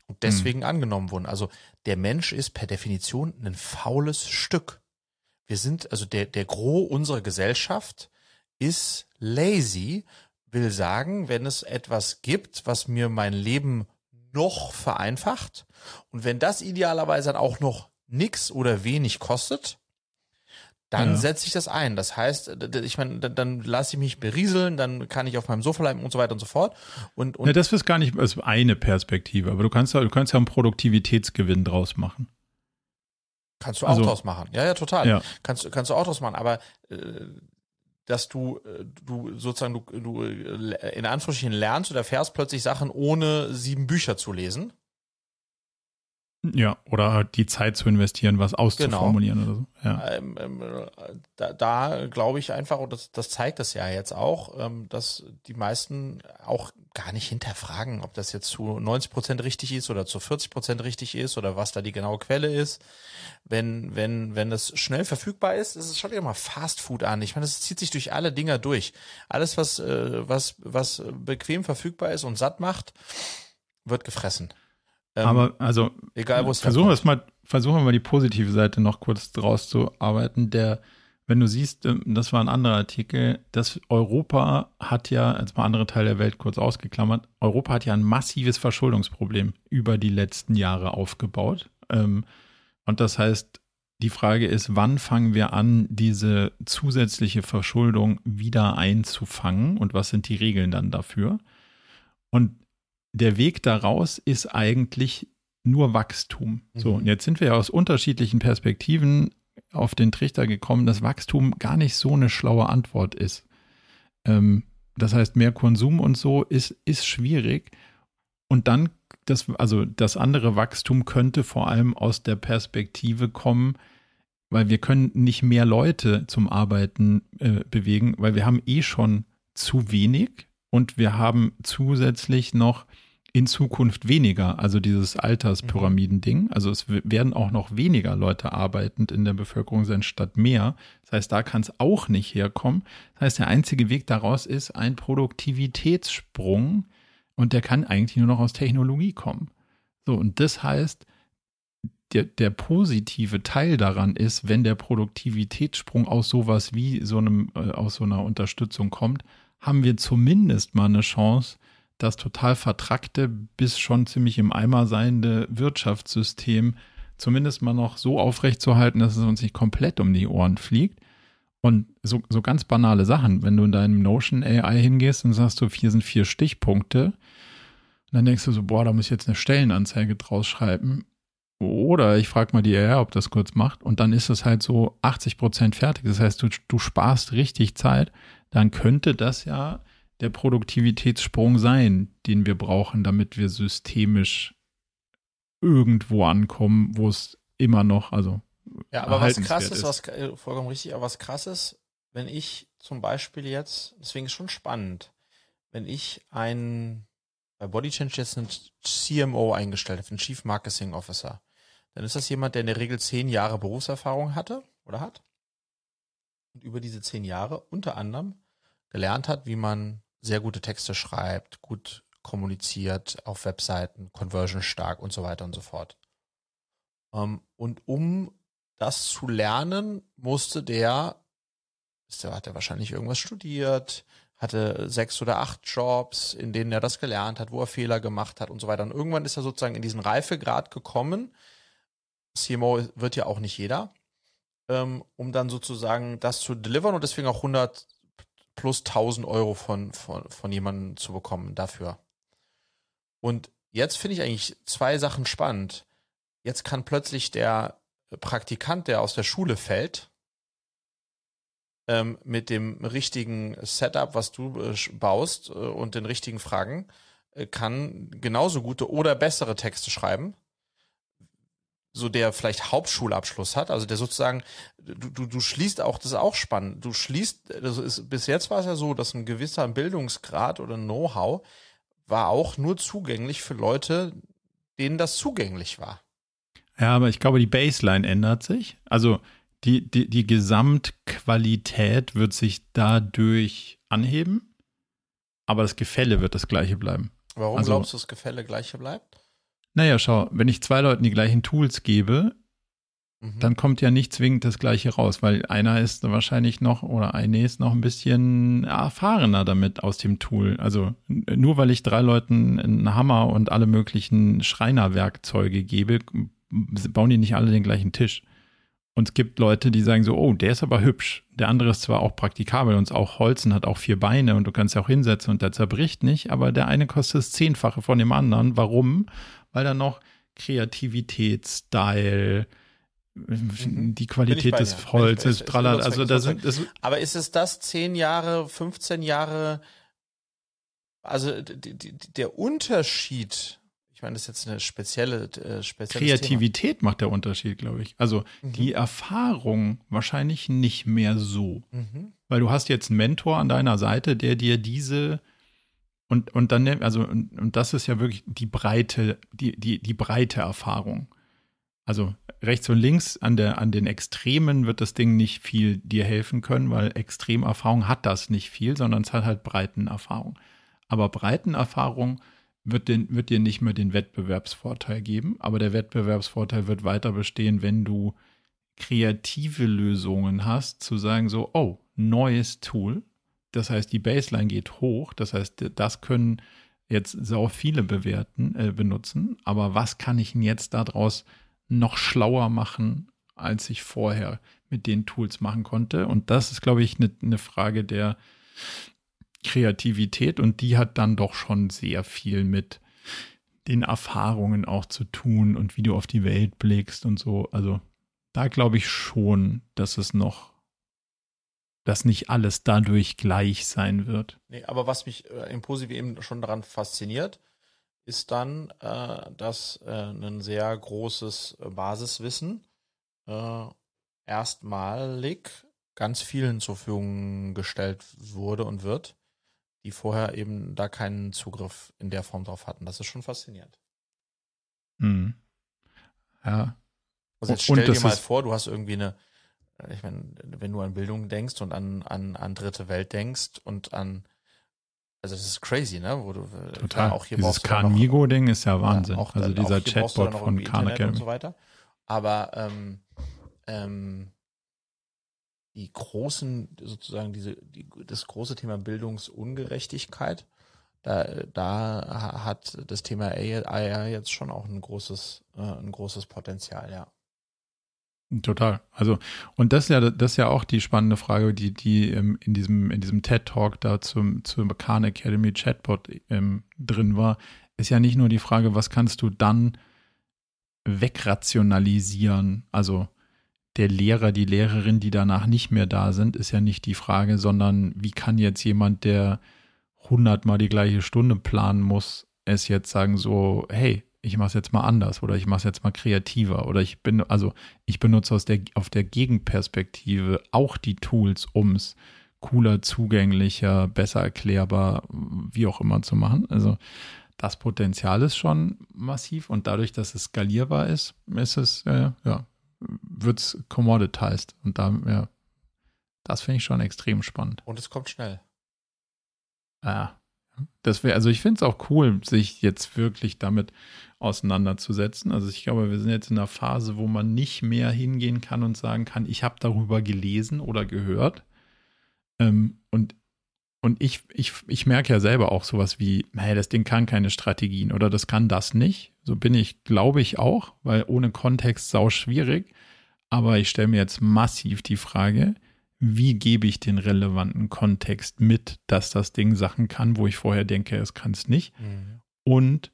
und deswegen hm. angenommen wurden. Also der Mensch ist per Definition ein faules Stück. Wir sind, also der, der Gros unserer Gesellschaft ist lazy, will sagen, wenn es etwas gibt, was mir mein Leben noch vereinfacht und wenn das idealerweise dann auch noch nix oder wenig kostet, dann ja. setze ich das ein. Das heißt, ich meine, dann, dann lasse ich mich berieseln, dann kann ich auf meinem Sofa bleiben und so weiter und so fort. Und, und ja, das ist gar nicht also eine Perspektive, aber du kannst ja, du kannst ja einen Produktivitätsgewinn draus machen. Kannst du auch also, draus machen. Ja, ja, total. Ja. Kannst, kannst du auch draus machen. Aber äh, dass du, äh, du sozusagen, du, du äh, in Anführungsstrichen lernst oder fährst plötzlich Sachen, ohne sieben Bücher zu lesen. Ja, oder halt die Zeit zu investieren, was auszuformulieren genau. oder so. Ja. Ähm, ähm, da, da glaube ich einfach, und das, das zeigt das ja jetzt auch, ähm, dass die meisten auch gar nicht hinterfragen, ob das jetzt zu 90 Prozent richtig ist oder zu 40 Prozent richtig ist oder was da die genaue Quelle ist. Wenn, wenn, wenn das schnell verfügbar ist, ist es schon immer Fast Food an. Ich meine, das zieht sich durch alle Dinger durch. Alles, was, äh, was, was bequem verfügbar ist und satt macht, wird gefressen. Ähm, Aber also, egal wo es versuchen wir es mal, versuchen wir mal die positive Seite noch kurz draus zu arbeiten. Der, wenn du siehst, ähm, das war ein anderer Artikel, dass Europa hat ja, als mal andere Teile der Welt kurz ausgeklammert, Europa hat ja ein massives Verschuldungsproblem über die letzten Jahre aufgebaut. Ähm, und das heißt, die Frage ist, wann fangen wir an, diese zusätzliche Verschuldung wieder einzufangen und was sind die Regeln dann dafür? Und der Weg daraus ist eigentlich nur Wachstum. Mhm. So, und jetzt sind wir ja aus unterschiedlichen Perspektiven auf den Trichter gekommen, dass Wachstum gar nicht so eine schlaue Antwort ist. Ähm, das heißt, mehr Konsum und so ist, ist schwierig. Und dann, das, also das andere Wachstum könnte vor allem aus der Perspektive kommen, weil wir können nicht mehr Leute zum Arbeiten äh, bewegen, weil wir haben eh schon zu wenig und wir haben zusätzlich noch in Zukunft weniger, also dieses Alterspyramiden-Ding. Also es werden auch noch weniger Leute arbeitend in der Bevölkerung sein statt mehr. Das heißt, da kann es auch nicht herkommen. Das heißt, der einzige Weg daraus ist ein Produktivitätssprung und der kann eigentlich nur noch aus Technologie kommen. So, und das heißt, der, der positive Teil daran ist, wenn der Produktivitätssprung aus sowas wie so einem, äh, aus so einer Unterstützung kommt, haben wir zumindest mal eine Chance, das total vertrackte bis schon ziemlich im Eimer seiende Wirtschaftssystem zumindest mal noch so aufrechtzuerhalten, dass es uns nicht komplett um die Ohren fliegt. Und so, so ganz banale Sachen, wenn du in deinem Notion AI hingehst und sagst, du, hier sind vier Stichpunkte, dann denkst du so, boah, da muss ich jetzt eine Stellenanzeige draus schreiben. Oder ich frage mal die AI, ob das kurz macht. Und dann ist es halt so 80 Prozent fertig. Das heißt, du, du sparst richtig Zeit. Dann könnte das ja der Produktivitätssprung sein, den wir brauchen, damit wir systemisch irgendwo ankommen, wo es immer noch, also. Ja, aber was krass ist, was äh, vollkommen richtig, aber was krass ist, wenn ich zum Beispiel jetzt, deswegen ist schon spannend, wenn ich ein bei Body Change jetzt einen CMO eingestellt habe, einen Chief Marketing Officer, dann ist das jemand, der in der Regel zehn Jahre Berufserfahrung hatte oder hat und über diese zehn Jahre unter anderem gelernt hat, wie man sehr gute Texte schreibt, gut kommuniziert auf Webseiten, conversion stark und so weiter und so fort. Ähm, und um das zu lernen, musste der, hat er wahrscheinlich irgendwas studiert, hatte sechs oder acht Jobs, in denen er das gelernt hat, wo er Fehler gemacht hat und so weiter. Und irgendwann ist er sozusagen in diesen Reifegrad gekommen. CMO wird ja auch nicht jeder, ähm, um dann sozusagen das zu delivern und deswegen auch 100 plus 1000 Euro von, von, von jemandem zu bekommen dafür. Und jetzt finde ich eigentlich zwei Sachen spannend. Jetzt kann plötzlich der Praktikant, der aus der Schule fällt, ähm, mit dem richtigen Setup, was du äh, baust äh, und den richtigen Fragen, äh, kann genauso gute oder bessere Texte schreiben. So der vielleicht Hauptschulabschluss hat, also der sozusagen, du, du, du schließt auch, das ist auch spannend, du schließt, das ist, bis jetzt war es ja so, dass ein gewisser Bildungsgrad oder Know-how war auch nur zugänglich für Leute, denen das zugänglich war. Ja, aber ich glaube, die Baseline ändert sich. Also die, die, die Gesamtqualität wird sich dadurch anheben, aber das Gefälle wird das gleiche bleiben. Warum also, glaubst du, das Gefälle gleiche bleibt? Naja, schau, wenn ich zwei Leuten die gleichen Tools gebe, mhm. dann kommt ja nicht zwingend das gleiche raus, weil einer ist wahrscheinlich noch oder eine ist noch ein bisschen erfahrener damit aus dem Tool. Also nur weil ich drei Leuten einen Hammer und alle möglichen Schreinerwerkzeuge gebe, bauen die nicht alle den gleichen Tisch. Und es gibt Leute, die sagen so, oh, der ist aber hübsch. Der andere ist zwar auch praktikabel und ist auch Holzen, hat auch vier Beine und du kannst ja auch hinsetzen und der zerbricht nicht, aber der eine kostet das Zehnfache von dem anderen. Warum? Weil da noch Kreativität, Style, mhm. die Qualität des Holzes, trallert. Also das, das, aber ist es das zehn Jahre, 15 Jahre, also die, die, der Unterschied ich meine, das ist jetzt eine spezielle, äh, Kreativität Thema. macht der Unterschied, glaube ich. Also mhm. die Erfahrung wahrscheinlich nicht mehr so. Mhm. Weil du hast jetzt einen Mentor an deiner Seite, der dir diese und, und dann, also, und, und das ist ja wirklich die breite, die, die, die breite Erfahrung. Also rechts und links an, der, an den Extremen wird das Ding nicht viel dir helfen können, weil Extremerfahrung hat das nicht viel, sondern es hat halt Breitenerfahrung. Aber Breitenerfahrung wird, den, wird dir nicht mehr den Wettbewerbsvorteil geben, aber der Wettbewerbsvorteil wird weiter bestehen, wenn du kreative Lösungen hast, zu sagen so, oh, neues Tool, das heißt, die Baseline geht hoch, das heißt, das können jetzt sau viele bewerten, äh, benutzen, aber was kann ich denn jetzt daraus noch schlauer machen, als ich vorher mit den Tools machen konnte? Und das ist, glaube ich, eine ne Frage der, Kreativität und die hat dann doch schon sehr viel mit den Erfahrungen auch zu tun und wie du auf die Welt blickst und so. Also da glaube ich schon, dass es noch, dass nicht alles dadurch gleich sein wird. Nee, aber was mich äh, im Positiv eben schon daran fasziniert, ist dann, äh, dass äh, ein sehr großes Basiswissen äh, erstmalig ganz vielen zur Verfügung gestellt wurde und wird die vorher eben da keinen Zugriff in der Form drauf hatten. Das ist schon faszinierend. Mhm. Ja. Also jetzt stell dir mal vor, du hast irgendwie eine, äh, ich meine, wenn du an Bildung denkst und an, an, an dritte Welt denkst und an, also das ist crazy, ne? Wo du äh, Total. auch hier Dieses Carnigo-Ding ist ja Wahnsinn. Ja, auch, also dieser Chatbot von Khan und so weiter. Aber ähm, ähm, die großen, sozusagen diese, die, das große Thema Bildungsungerechtigkeit, da, da hat das Thema AI jetzt schon auch ein großes, äh, ein großes Potenzial, ja. Total. Also, und das ist ja, das ist ja auch die spannende Frage, die, die ähm, in diesem, in diesem TED-Talk da zum, zum Khan Academy Chatbot ähm, drin war, ist ja nicht nur die Frage, was kannst du dann wegrationalisieren? Also, der Lehrer, die Lehrerin, die danach nicht mehr da sind, ist ja nicht die Frage, sondern wie kann jetzt jemand, der hundertmal die gleiche Stunde planen muss, es jetzt sagen so, hey, ich mache es jetzt mal anders oder ich mache es jetzt mal kreativer oder ich bin, also ich benutze aus der, auf der Gegenperspektive auch die Tools, um es cooler, zugänglicher, besser erklärbar, wie auch immer zu machen. Also das Potenzial ist schon massiv und dadurch, dass es skalierbar ist, ist es, äh, ja, wird es commoditized. Und da, ja, das finde ich schon extrem spannend. Und es kommt schnell. Ja, Das wäre, also ich finde es auch cool, sich jetzt wirklich damit auseinanderzusetzen. Also ich glaube, wir sind jetzt in einer Phase, wo man nicht mehr hingehen kann und sagen kann, ich habe darüber gelesen oder gehört. Ähm, und und ich, ich, ich merke ja selber auch sowas wie, hey, das Ding kann keine Strategien oder das kann das nicht. So bin ich, glaube ich auch, weil ohne Kontext sau schwierig. Aber ich stelle mir jetzt massiv die Frage, wie gebe ich den relevanten Kontext mit, dass das Ding Sachen kann, wo ich vorher denke, es kann es nicht. Mhm. Und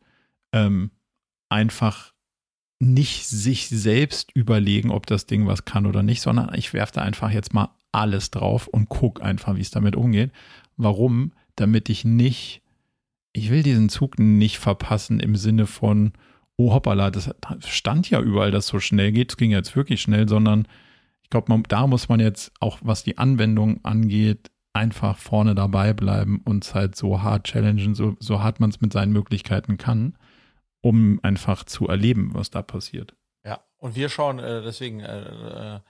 ähm, einfach nicht sich selbst überlegen, ob das Ding was kann oder nicht, sondern ich werfe da einfach jetzt mal alles drauf und gucke einfach, wie es damit umgeht. Warum? Damit ich nicht, ich will diesen Zug nicht verpassen im Sinne von, oh hoppala, das stand ja überall, dass so schnell geht, es ging jetzt wirklich schnell, sondern ich glaube, da muss man jetzt auch, was die Anwendung angeht, einfach vorne dabei bleiben und es halt so hart challengen, so, so hart man es mit seinen Möglichkeiten kann, um einfach zu erleben, was da passiert. Ja, und wir schauen äh, deswegen äh,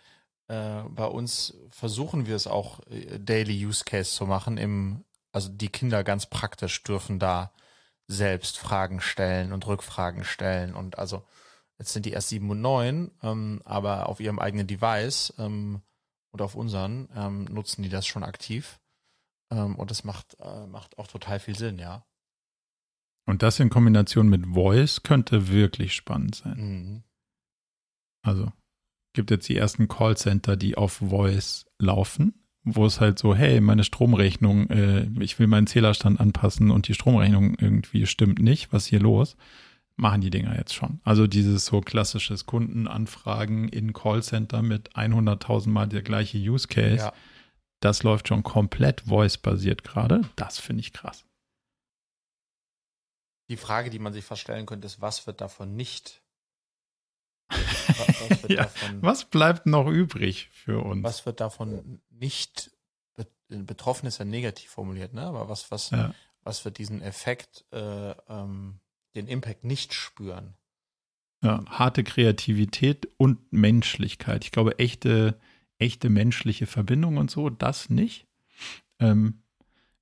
äh, bei uns versuchen wir es auch äh, Daily Use Case zu machen. Im, also die Kinder ganz praktisch dürfen da selbst Fragen stellen und Rückfragen stellen und also Jetzt sind die erst sieben und neun, ähm, aber auf ihrem eigenen Device ähm, und auf unseren ähm, nutzen die das schon aktiv. Ähm, und das macht, äh, macht auch total viel Sinn, ja. Und das in Kombination mit Voice könnte wirklich spannend sein. Mhm. Also gibt jetzt die ersten Callcenter, die auf Voice laufen, wo es halt so, hey, meine Stromrechnung, äh, ich will meinen Zählerstand anpassen und die Stromrechnung irgendwie stimmt nicht, was hier los? machen die Dinger jetzt schon. Also dieses so klassisches Kundenanfragen in Callcenter mit 100.000 Mal der gleiche Use Case, ja. das läuft schon komplett voice-basiert gerade. Das finde ich krass. Die Frage, die man sich fast stellen könnte, ist, was wird davon nicht? Was, ja, davon, was bleibt noch übrig für uns? Was wird davon nicht betroffen ist ja negativ formuliert, ne? Aber was, was, ja. was wird diesen Effekt äh, ähm, den Impact nicht spüren. Ja, harte Kreativität und Menschlichkeit. Ich glaube, echte, echte menschliche Verbindung und so, das nicht. Ähm,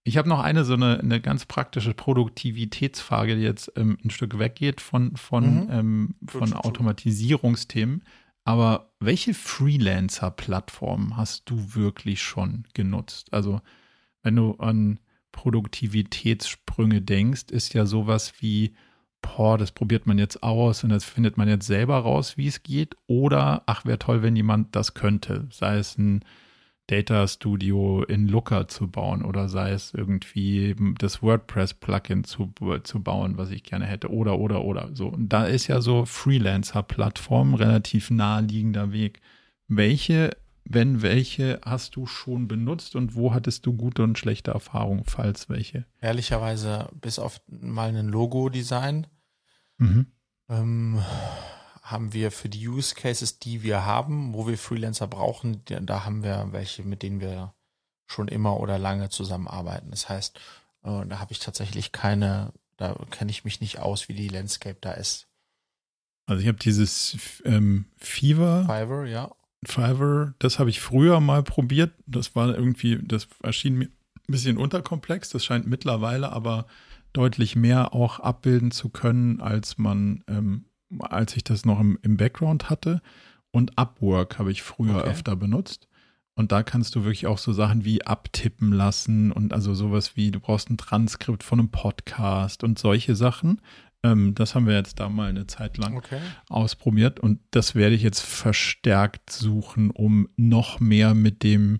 ich habe noch eine so eine, eine ganz praktische Produktivitätsfrage, die jetzt ähm, ein Stück weggeht von, von, mhm. ähm, von Automatisierungsthemen. Aber welche Freelancer-Plattformen hast du wirklich schon genutzt? Also, wenn du an Produktivitätssprünge denkst, ist ja sowas wie boah, das probiert man jetzt aus und das findet man jetzt selber raus, wie es geht. Oder, ach, wäre toll, wenn jemand das könnte. Sei es ein Data Studio in Looker zu bauen oder sei es irgendwie das WordPress-Plugin zu, zu bauen, was ich gerne hätte. Oder, oder, oder. So. Und da ist ja so Freelancer-Plattform relativ naheliegender Weg. Welche, wenn welche, hast du schon benutzt und wo hattest du gute und schlechte Erfahrungen, falls welche? Ehrlicherweise bis auf mal ein Logo-Design Mhm. Ähm, haben wir für die Use Cases, die wir haben, wo wir Freelancer brauchen, da haben wir welche, mit denen wir schon immer oder lange zusammenarbeiten. Das heißt, äh, da habe ich tatsächlich keine, da kenne ich mich nicht aus, wie die Landscape da ist. Also ich habe dieses ähm, Fever. Fiverr, ja. Fiverr, das habe ich früher mal probiert. Das war irgendwie, das erschien mir ein bisschen unterkomplex. Das scheint mittlerweile aber deutlich mehr auch abbilden zu können, als man, ähm, als ich das noch im, im Background hatte. Und Upwork habe ich früher okay. öfter benutzt. Und da kannst du wirklich auch so Sachen wie abtippen lassen und also sowas wie, du brauchst ein Transkript von einem Podcast und solche Sachen. Ähm, das haben wir jetzt da mal eine Zeit lang okay. ausprobiert und das werde ich jetzt verstärkt suchen, um noch mehr mit dem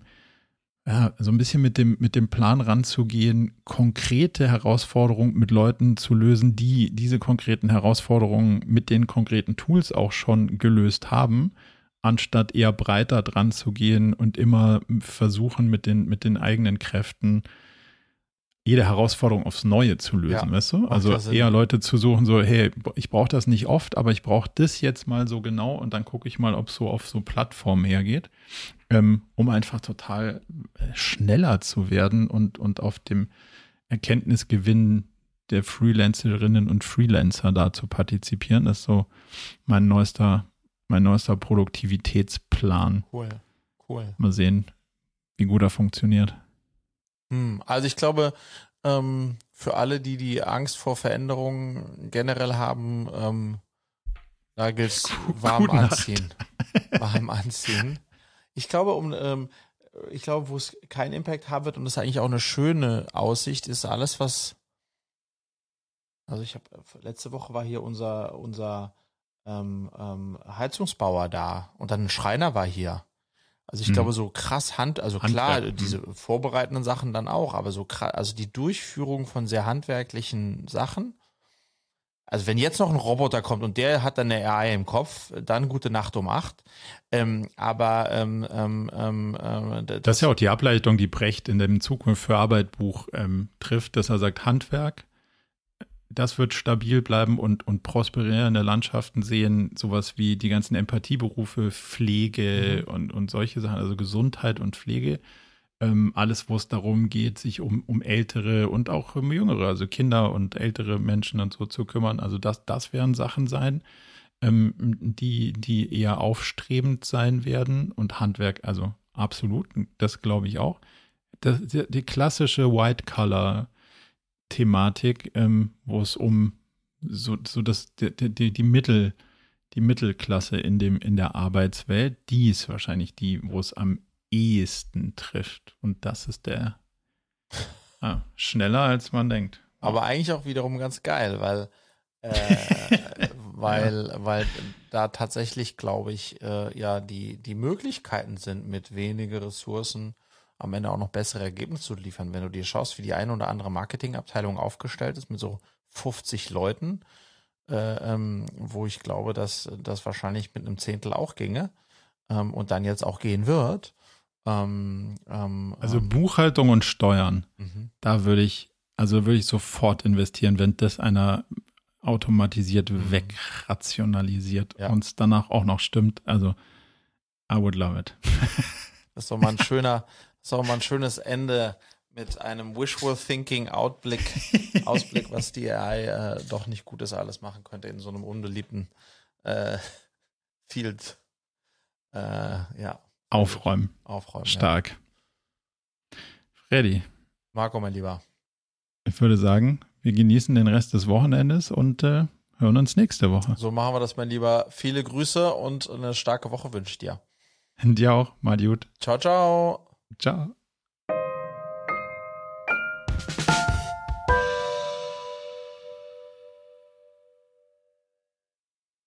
ja, so ein bisschen mit dem, mit dem Plan ranzugehen, konkrete Herausforderungen mit Leuten zu lösen, die diese konkreten Herausforderungen mit den konkreten Tools auch schon gelöst haben, anstatt eher breiter dran zu gehen und immer versuchen, mit den, mit den eigenen Kräften jede Herausforderung aufs Neue zu lösen, ja, weißt du? Also eher Leute zu suchen, so, hey, ich brauche das nicht oft, aber ich brauche das jetzt mal so genau und dann gucke ich mal, ob es so auf so Plattformen hergeht, ähm, um einfach total äh, schneller zu werden und, und auf dem Erkenntnisgewinn der Freelancerinnen und Freelancer da zu partizipieren. Das ist so mein neuester, mein neuester Produktivitätsplan. Cool, cool. Mal sehen, wie gut er funktioniert. Hm, also ich glaube, Ähm, für alle, die die Angst vor Veränderungen generell haben, ähm, da gilt's warm anziehen. warm anziehen. Ich glaube, um, ähm, ich glaube, wo es keinen Impact haben wird und es eigentlich auch eine schöne Aussicht ist, alles, was also ich habe letzte Woche war hier unser unser ähm, ähm, Heizungsbauer da und dann ein Schreiner war hier. Also ich hm. glaube, so krass Hand, also Handwerk, klar, diese hm. vorbereitenden Sachen dann auch, aber so krass, also die Durchführung von sehr handwerklichen Sachen. Also wenn jetzt noch ein Roboter kommt und der hat dann eine AI im Kopf, dann gute Nacht um acht. Ähm, aber ähm, ähm, ähm, äh, das, das, ist ja auch die Ableitung, die Brecht in dem Zukunft für Arbeit Buch ähm, trifft, dass er sagt Handwerk das wird stabil bleiben und, und prosperierende Landschaften sehen, sowas wie die ganzen Empathieberufe, Pflege mhm. und, und solche Sachen, also Gesundheit und Pflege. Ähm, alles, wo es darum geht, sich um, um ältere und auch um jüngere, also Kinder und ältere Menschen und so zu kümmern. Also das, das werden Sachen sein, ähm, die, die eher aufstrebend sein werden und Handwerk, also absolut, das glaube ich auch. Das, die, die klassische White Color Thematik, ähm, wo es um so, so das, die, die, die Mittel, die Mittelklasse in dem, in der Arbeitswelt, die ist wahrscheinlich die, wo es am ehesten trifft. Und das ist der ah, schneller als man denkt. Aber eigentlich auch wiederum ganz geil, weil äh, weil, ja. weil da tatsächlich, glaube ich, äh, ja, die, die Möglichkeiten sind, mit weniger Ressourcen am Ende auch noch bessere Ergebnisse zu liefern. Wenn du dir schaust, wie die eine oder andere Marketingabteilung aufgestellt ist mit so 50 Leuten, äh, ähm, wo ich glaube, dass das wahrscheinlich mit einem Zehntel auch ginge ähm, und dann jetzt auch gehen wird. Ähm, ähm also ähm, Buchhaltung und Steuern, mhm. da würde ich, also würde ich sofort investieren, wenn das einer automatisiert mhm. wegrationalisiert ja. und es danach auch noch stimmt. Also I would love it. Das ist doch mal ein schöner, ist auch mal ein schönes Ende mit einem Wishful Thinking Outblick, Ausblick, was die AI äh, doch nicht Gutes alles machen könnte in so einem unbeliebten äh, Field. Äh, ja. Aufräumen. Aufräumen. Stark. Ja. Freddy. Marco, mein Lieber. Ich würde sagen, wir genießen den Rest des Wochenendes und äh, hören uns nächste Woche. So machen wir das, mein Lieber. Viele Grüße und eine starke Woche wünsche ich dir. Dir auch. Mal gut. Ciao, ciao. Ciao.